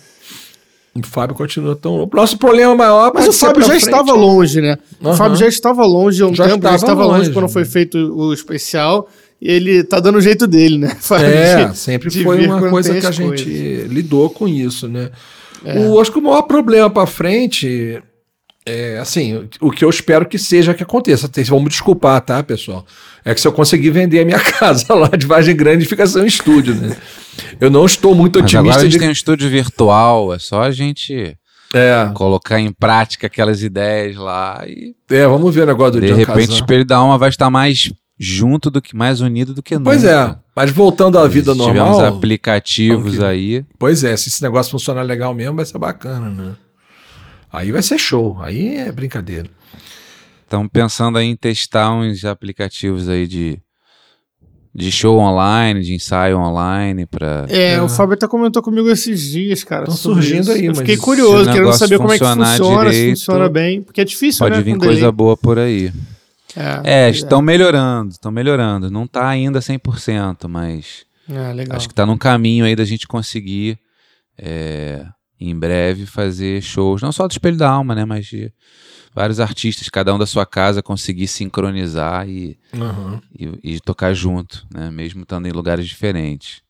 O Fábio continua tão longe. O nosso problema maior Mas o Fábio já frente. estava longe, né? O Aham. Fábio já estava longe há um Já tempo, já estava estava longe, longe, quando foi feito o especial. E ele tá dando o jeito dele, né? (laughs) Fábio, É, de- sempre de foi uma coisa que a gente coisas. lidou com isso, né? O, acho que o maior problema pra frente é, assim, o que eu espero que seja que aconteça. Vocês vão me desculpar, tá, pessoal? É que se eu conseguir vender a minha (laughs) casa lá de Vargem Grande, fica sem um estúdio, né? Eu não estou muito Mas agora a otimista gente de tem um estúdio virtual, é só a gente É, colocar em prática aquelas ideias lá e é, vamos ver o negócio do de repente o espelho da alma vai estar mais junto do que mais unido do que nunca. Pois é, mas voltando à vida normal, aplicativos Ok. aí. pois é, se esse negócio funcionar legal mesmo, vai ser bacana, né? Aí vai ser show, aí é brincadeira. Estamos pensando aí em testar uns aplicativos aí de, de show online, de ensaio online para É, É. o Fábio até comentou comigo esses dias, cara. Tão sobre surgindo isso. aí, Eu mas fiquei se curioso, querendo saber como é que funciona, se direito, funciona bem. Porque é difícil, pode né? vir com coisa delay. boa por aí. É, É, estão melhorando, estão melhorando. Não tá ainda 100%, mas é, legal. acho que tá num caminho aí da gente conseguir é, em breve fazer shows, não só do Espelho da Alma, né, mas de vários artistas, cada um da sua casa conseguir sincronizar e, Uhum. e, e tocar junto, né, mesmo estando em lugares diferentes.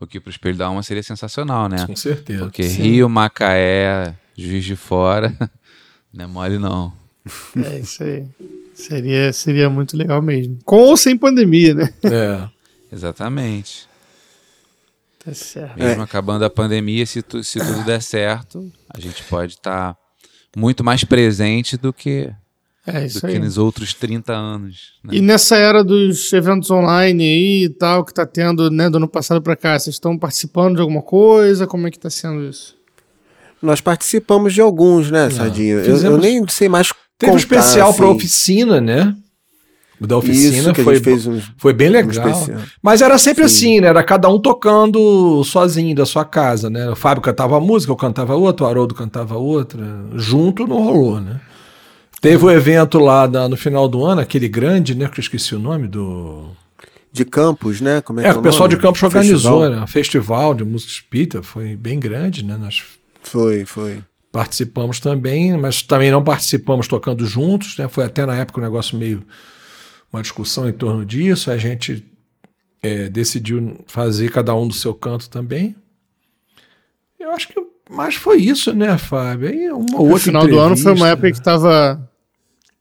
O que pro Espelho da Alma seria sensacional, né? Com certeza. Porque Rio, Macaé, Juiz de Fora, (laughs) não é mole não. É (laughs) isso aí. Seria, seria muito legal mesmo. Com ou sem pandemia, né? É. Exatamente. Tá certo. Mesmo acabando a pandemia, se, tu- se tudo der certo, a gente pode estar muito mais presente do que, É do que nos outros 30 anos. né? E nessa era dos eventos online aí e tal, que tá tendo, né, do ano passado pra cá, vocês estão participando de alguma coisa? Como é que tá sendo isso? Nós participamos de alguns, né, Sardinha? Eu, eu nem sei mais Teve um especial pra assim. oficina, né? Da oficina Isso, a foi, fez um, foi bem um legal. Mas era sempre assim, né? Era cada um tocando sozinho da sua casa, né? O Fábio cantava uma música, eu cantava outra, o Haroldo cantava outra. Junto não rolou, né? Teve o evento lá na- no final do ano, aquele grande, né? Que eu esqueci o nome do. De Campos, né? Como é, É, que o pessoal de Campos organizou, Festival. né? Um festival de música espírita, foi bem grande, né? Nós Foi, foi. participamos também, mas também não participamos tocando juntos, né? Foi até na época um negócio meio uma discussão em torno disso. A gente é, decidiu fazer cada um do seu canto também. Eu acho que mais foi isso, né, Fábio? Aí uma O outra final do ano foi uma época que tava,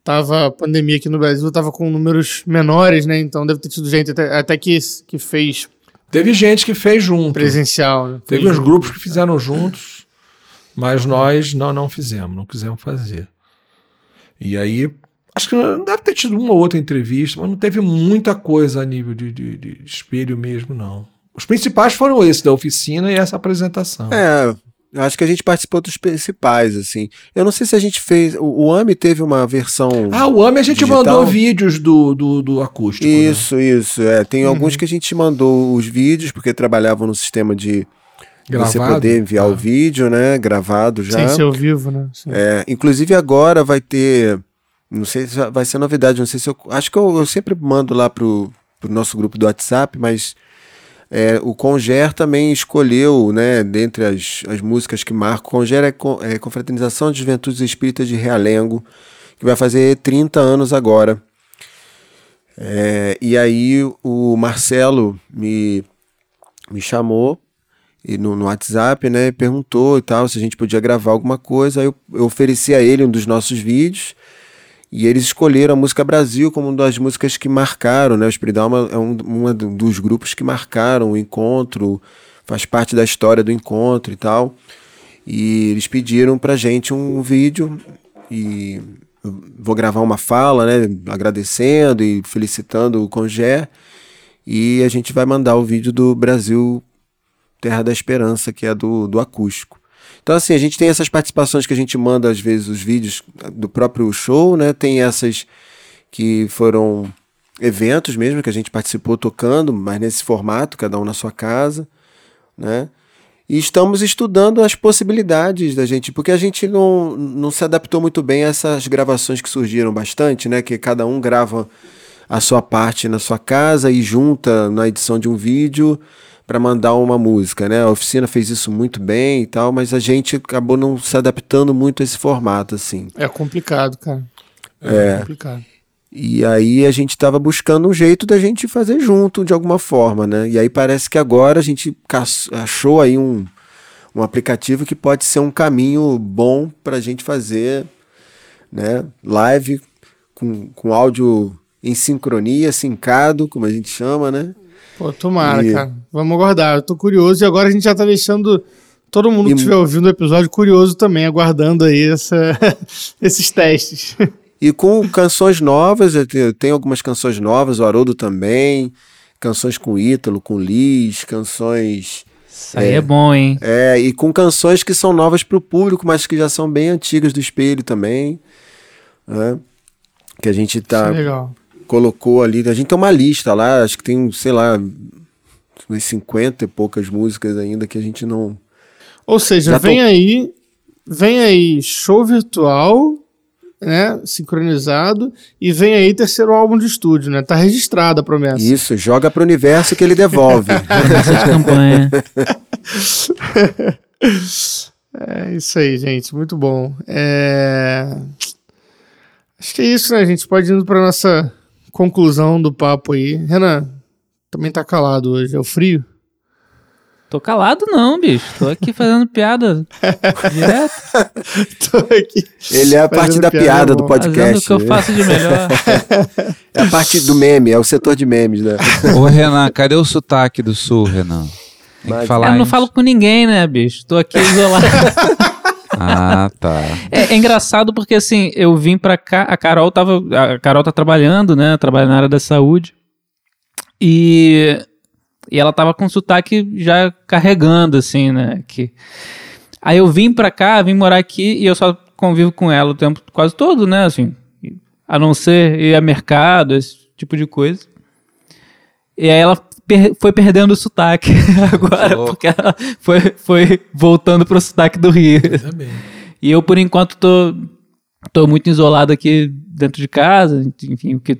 tava a pandemia aqui no Brasil, tava com números menores, né? Então deve ter tido gente até, até que, que fez Teve gente que fez junto. presencial, né? Teve uns grupos que fizeram juntos, mas nós não, não fizemos, não quisemos fazer. E aí, acho que deve ter tido uma ou outra entrevista, mas não teve muita coisa a nível de, de- de espelho mesmo, não. Os principais foram esses, da oficina e essa apresentação. É, eu acho que a gente participou dos principais, assim. Eu não sei se a gente fez. O, o AMI teve uma versão. Ah, o AME a gente Digital? mandou vídeos do, do, do acústico. né? Isso, isso. É, tem Uhum. alguns que a gente mandou os vídeos, porque trabalhavam no sistema de você Gravado? poder enviar Ah. o vídeo, né? Gravado já. Sem ser ao vivo, né? Sim. É, inclusive agora vai ter. Não sei se vai ser novidade, não sei se eu. Acho que eu, eu sempre mando lá pro, pro nosso grupo do WhatsApp, mas é, o Conger também escolheu, né, dentre as, as músicas que marcam. O Conger é, co- é Confraternização de Juventudes Espíritas de Realengo, que vai fazer 30 anos agora. É, e aí o Marcelo me, me chamou e no, no WhatsApp, né, perguntou e tal se a gente podia gravar alguma coisa. Aí eu, eu ofereci a ele um dos nossos vídeos e eles escolheram a música Brasil como uma das músicas que marcaram, né? O Espiridalma é um dos grupos que marcaram o encontro, faz parte da história do encontro e tal. E eles pediram pra gente um vídeo e vou gravar uma fala, né, agradecendo e felicitando o Congé. E a gente vai mandar o vídeo do Brasil Terra da Esperança, que é do, do acústico. Então, assim, a gente tem essas participações que a gente manda, às vezes, os vídeos do próprio show, né? Tem essas que foram eventos mesmo, que a gente participou tocando, mas nesse formato, cada um na sua casa, né? E estamos estudando as possibilidades da gente, porque a gente não, não se adaptou muito bem a essas gravações que surgiram bastante, né? Que cada um grava a sua parte na sua casa e junta na edição de um vídeo para mandar uma música, né? A oficina fez isso muito bem e tal, mas a gente acabou não se adaptando muito a esse formato, assim. É complicado, cara. É, complicado. E aí a gente estava buscando um jeito da gente fazer junto de alguma forma, né? E aí parece que agora a gente achou aí um, um aplicativo que pode ser um caminho bom para a gente fazer, né? Live com, com áudio em sincronia, sincado, como a gente chama, né? Pô, tomara, E- cara. Vamos aguardar. Eu tô curioso e agora a gente já tá deixando Todo mundo E- que estiver ouvindo o episódio curioso também, aguardando aí essa- (laughs) esses testes. E com canções novas, eu tenho, algumas canções novas, o Haroldo também, canções com Ítalo, com Liz, canções. Isso aí é, bom, hein? É, e com canções que são novas para o público, mas que já são bem antigas do espelho também. né? Que a gente tá, Isso é legal. Colocou ali. A gente tem uma lista lá, acho que tem, sei lá, umas 50 e poucas músicas ainda que a gente não. Ou seja, Já vem tô- aí, vem aí show virtual, né, sincronizado, e vem aí terceiro álbum de estúdio, né? Tá registrada a promessa. Isso, joga para o universo que ele devolve. (laughs) Essa campanha. (laughs) É isso aí, gente, muito bom. É... Acho que é isso, né? A gente pode ir indo para nossa conclusão do papo aí. Renan, também tá calado hoje, é o frio? Tô calado não, bicho. Tô aqui fazendo (laughs) piada direto. (laughs) Tô aqui. Ele é a parte da piada, piada do bom. Fazendo o podcast. que eu faço de melhor. (laughs) É a parte do meme, é o setor de memes, né? Ô, Renan, cadê o sotaque do sul, Renan? Tem Mas- que falar Eu não isso. falo com ninguém, né, bicho? Tô aqui isolado. Ah, tá. (laughs) É, é engraçado porque assim, eu vim pra cá, a Carol tava. A Carol tá trabalhando, né? Trabalha na área da saúde. E, e ela tava com sotaque já carregando, assim, né? Que, aí eu vim pra cá, vim morar aqui e eu só convivo com ela o tempo quase todo, né? Assim, a não ser ir a mercado, esse tipo de coisa. E aí ela per- foi perdendo o sotaque (laughs) agora, porque ela foi, foi voltando pro sotaque do Rio. E eu, por enquanto, tô, tô muito isolado aqui dentro de casa, enfim, porque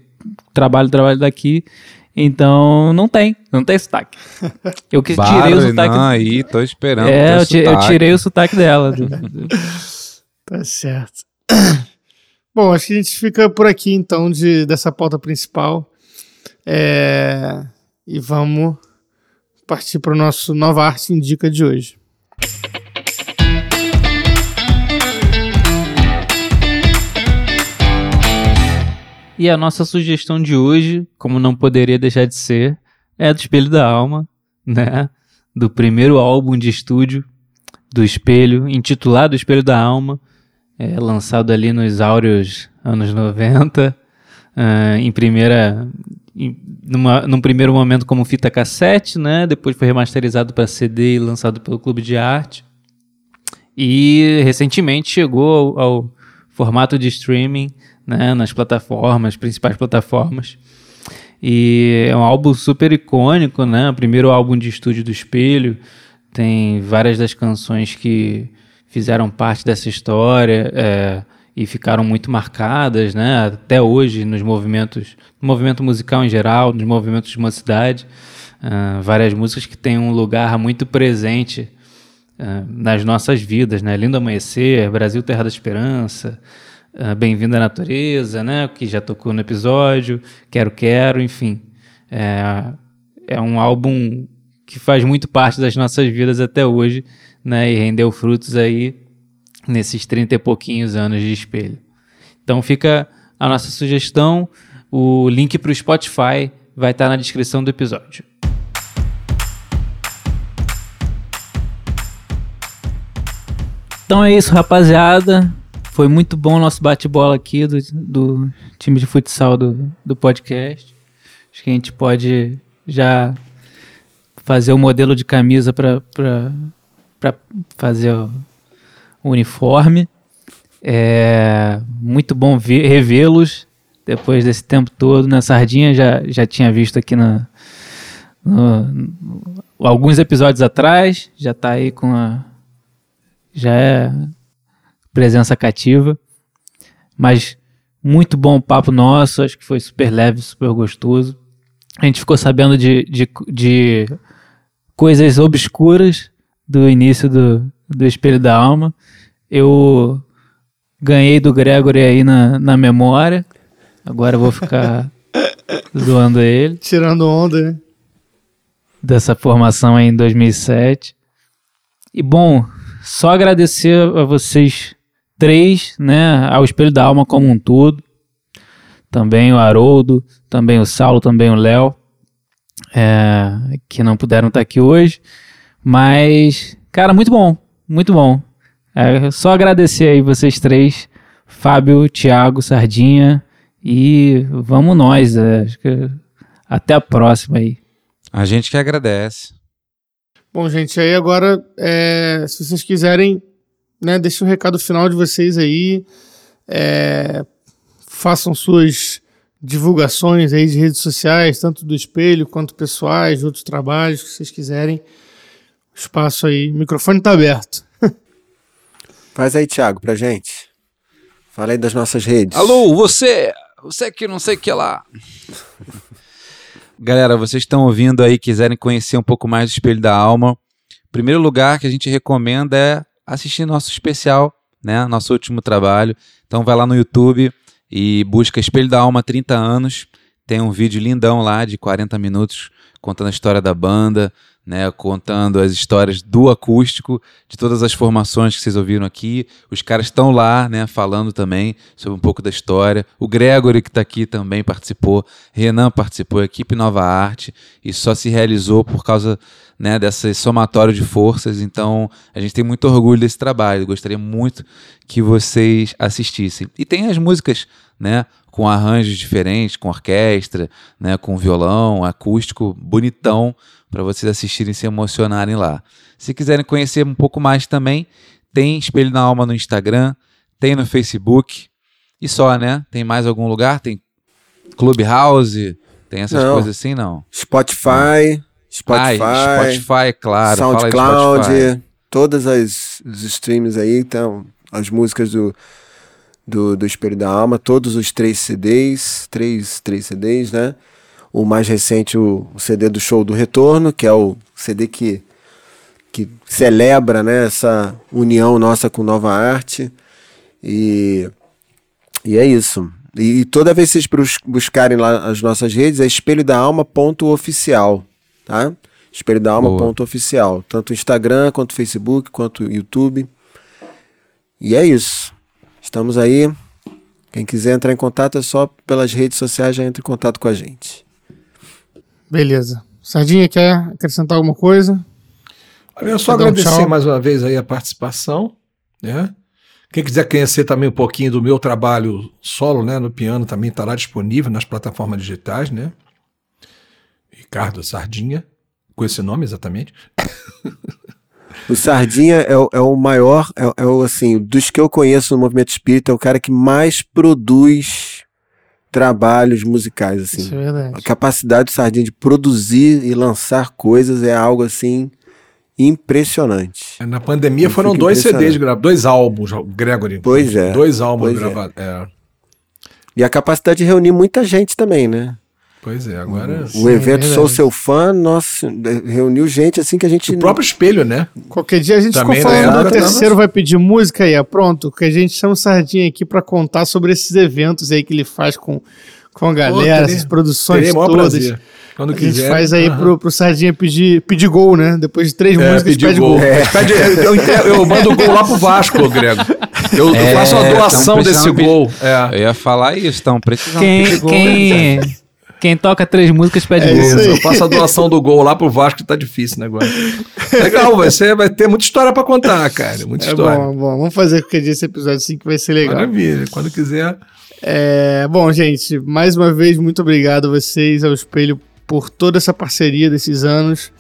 trabalho, trabalho daqui. Então, não tem, não tem sotaque. Eu que tirei o Barra, sotaque. Não, aí, tô esperando. é, eu, ti- eu sotaque. tirei o sotaque dela. (laughs) Tá certo. (clears throat) Bom, acho que a gente fica por aqui então de, dessa pauta principal. É, E vamos partir para o nosso Nova Arte Indica de hoje. E a nossa sugestão de hoje, como não poderia deixar de ser, é do Espelho da Alma, né? Do primeiro álbum de estúdio do Espelho, intitulado Espelho da Alma, é, lançado ali nos áureos anos 90, ah, em primeira. Numa, num primeiro momento como fita cassete, né? Depois foi remasterizado para CD e lançado pelo Clube de Arte. E recentemente chegou ao, ao formato de streaming né, nas plataformas, principais plataformas. E é um álbum super icônico, né? O primeiro álbum de estúdio do Espelho. Tem várias das canções que fizeram parte dessa história é, e ficaram muito marcadas, né? Até hoje nos movimentos, no movimento musical em geral, nos movimentos de mocidade. Ah, várias músicas que têm um lugar muito presente ah, nas nossas vidas, né? Lindo Amanhecer, Brasil Terra da Esperança, ah, Bem-vindo à Natureza, né? Que já tocou no episódio, Quero Quero, enfim. É, é um álbum que faz muito parte das nossas vidas até hoje, né? E rendeu frutos aí nesses 30 e pouquinhos anos de espelho. Então fica a nossa sugestão, o link para o Spotify vai estar na descrição do episódio. Então é isso, rapaziada. Foi muito bom o nosso bate-bola aqui do, do time de futsal do, do podcast. Acho que a gente pode já fazer o modelo de camisa para fazer o, uniforme. É muito bom revê-los depois desse tempo todo. Na Sardinha já, já tinha visto aqui na, no- no- alguns episódios atrás. Já tá aí com a. Já é presença cativa. Mas muito bom o papo nosso. Acho que foi super leve, super gostoso. A gente ficou sabendo de, de, de coisas obscuras do início do, do Espelho da Alma. Eu ganhei do Gregory aí na, na memória. Agora eu vou ficar (laughs) zoando ele. Tirando onda, né? Dessa formação aí em 2007. E bom, só agradecer a vocês três, né? Ao Espelho da Alma como um todo. Também o Haroldo, também o Saulo, também o Léo. é, que não puderam estar aqui hoje. Mas, cara, muito bom, muito bom. É só agradecer aí vocês três, Fábio, Thiago, Sardinha, e vamos nós. é, acho que até a próxima aí. A gente que agradece. Bom, gente, aí agora, é, se vocês quiserem, né, deixa o recado final de vocês aí. é, façam suas divulgações aí de redes sociais, tanto do espelho quanto pessoais, de outros trabalhos que vocês quiserem. Espaço aí, o microfone tá aberto. Faz aí, Thiago, pra gente. Fala aí das nossas redes. Alô, você! Você que não sei o que lá. (laughs) Galera, vocês estão ouvindo aí, quiserem conhecer um pouco mais do Espelho da Alma. Primeiro lugar que a gente recomenda é assistir nosso especial, né? Nosso último trabalho. Então vai lá no YouTube e busca Espelho da Alma 30 anos. Tem um vídeo lindão lá de 40 minutos contando a história da banda, né, contando as histórias do acústico, de todas as formações que vocês ouviram aqui. Os caras estão lá, né, falando também sobre um pouco da história. O Gregory, que está aqui, também participou. Renan participou, equipe Nova Arte, e só se realizou por causa né, desse somatório de forças. Então, a gente tem muito orgulho desse trabalho. Gostaria muito que vocês assistissem. E tem as músicas, né, com arranjos diferentes, com orquestra, né, com violão, acústico, bonitão, para vocês assistirem e se emocionarem lá. Se quiserem conhecer um pouco mais também, tem Espelho na Alma no Instagram, tem no Facebook, e só, né? Tem mais algum lugar? Tem Clubhouse, tem essas Não. coisas assim, não? Spotify, Spotify, Ah, Spotify, claro. SoundCloud, Spotify. todas as os streams aí, então, as músicas do, do, do Espelho da Alma, todos os três CDs, três, três CDs, né? O mais recente, o, o CD do Show do Retorno, que é o CD que, que celebra né, essa união nossa com Nova Arte. E, e é isso. E, toda vez que vocês bus- buscarem lá as nossas redes, é espelho da alma ponto oficial, tá? Espelho da alma Boa. ponto oficial, tanto Instagram quanto Facebook quanto YouTube. E é isso. Estamos aí. Quem quiser entrar em contato é só pelas redes sociais já entra em contato com a gente. Beleza. Sardinha, quer acrescentar alguma coisa? Olha, Eu só Quer um agradecer tchau? mais uma vez aí a participação, né? Quem quiser conhecer também um pouquinho do meu trabalho solo, né, no piano, também estará disponível nas plataformas digitais, né? Ricardo Sardinha, com esse nome exatamente. (laughs) O Sardinha é, o- é o maior, é, é o assim, dos que eu conheço no movimento espírita, é o cara que mais produz trabalhos musicais, assim. Isso é verdade. A capacidade do Sardinha de produzir e lançar coisas é algo assim impressionante. Na pandemia Eu foram dois. CDs gravados, dois álbuns, Gregory. Pois é, Dois álbuns é. gravados. É. E a capacidade de reunir muita gente também, né? Pois é, agora. o evento verdade. Sou Seu Fã, nossa, reuniu gente assim que a gente. O próprio espelho, né? Qualquer dia a gente Também, ficou né? falando do Nada, terceiro vai pedir música aí, é pronto, que a gente chama o Sardinha aqui pra contar sobre esses eventos aí que ele faz com, com a galera, terei- essas produções o todas. prazer. Quando A gente quiser. faz aí Aham. pro, pro Sardinha pedir, pedir gol, né? Depois de três É, músicas, pedir pede gol. gol. É, pede- eu, eu mando o gol lá pro Vasco, Grego. Eu, eu É, faço a doação desse gol. É. Eu ia falar isso, estão precisando Quem, pedir gol, né? Quem, toca três músicas pede É gol. Eu faço a doação do gol lá pro Vasco, que tá difícil o negócio. Legal, vai, ser, vai ter muita história pra contar, cara. Muita É história. bom, é bom. Vamos fazer qualquer dia esse episódio assim que vai ser legal. Maravilha. Quando quiser. É, bom, gente, mais uma vez, muito obrigado a vocês, ao Espelho, por toda essa parceria desses anos,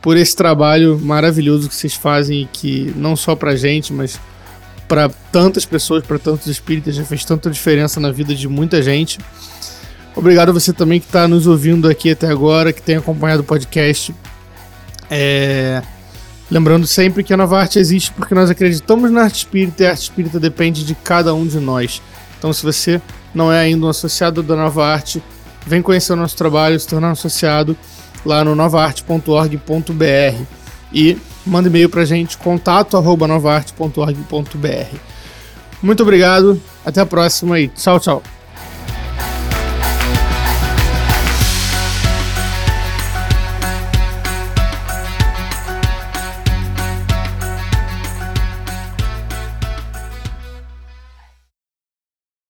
por esse trabalho maravilhoso que vocês fazem, e que não só pra gente, mas pra tantas pessoas, pra tantos espíritas, já fez tanta diferença na vida de muita gente. Obrigado a você também que está nos ouvindo aqui até agora, que tem acompanhado o podcast. É, Lembrando sempre que a Nova Arte existe porque nós acreditamos na arte espírita e a arte espírita depende de cada um de nós. Então, se você não é ainda um associado da Nova Arte, vem conhecer o nosso trabalho, se tornar um associado lá no novaarte.org.br e manda e-mail pra gente, contato novaarte.org.br. Muito obrigado, até a próxima e tchau, tchau.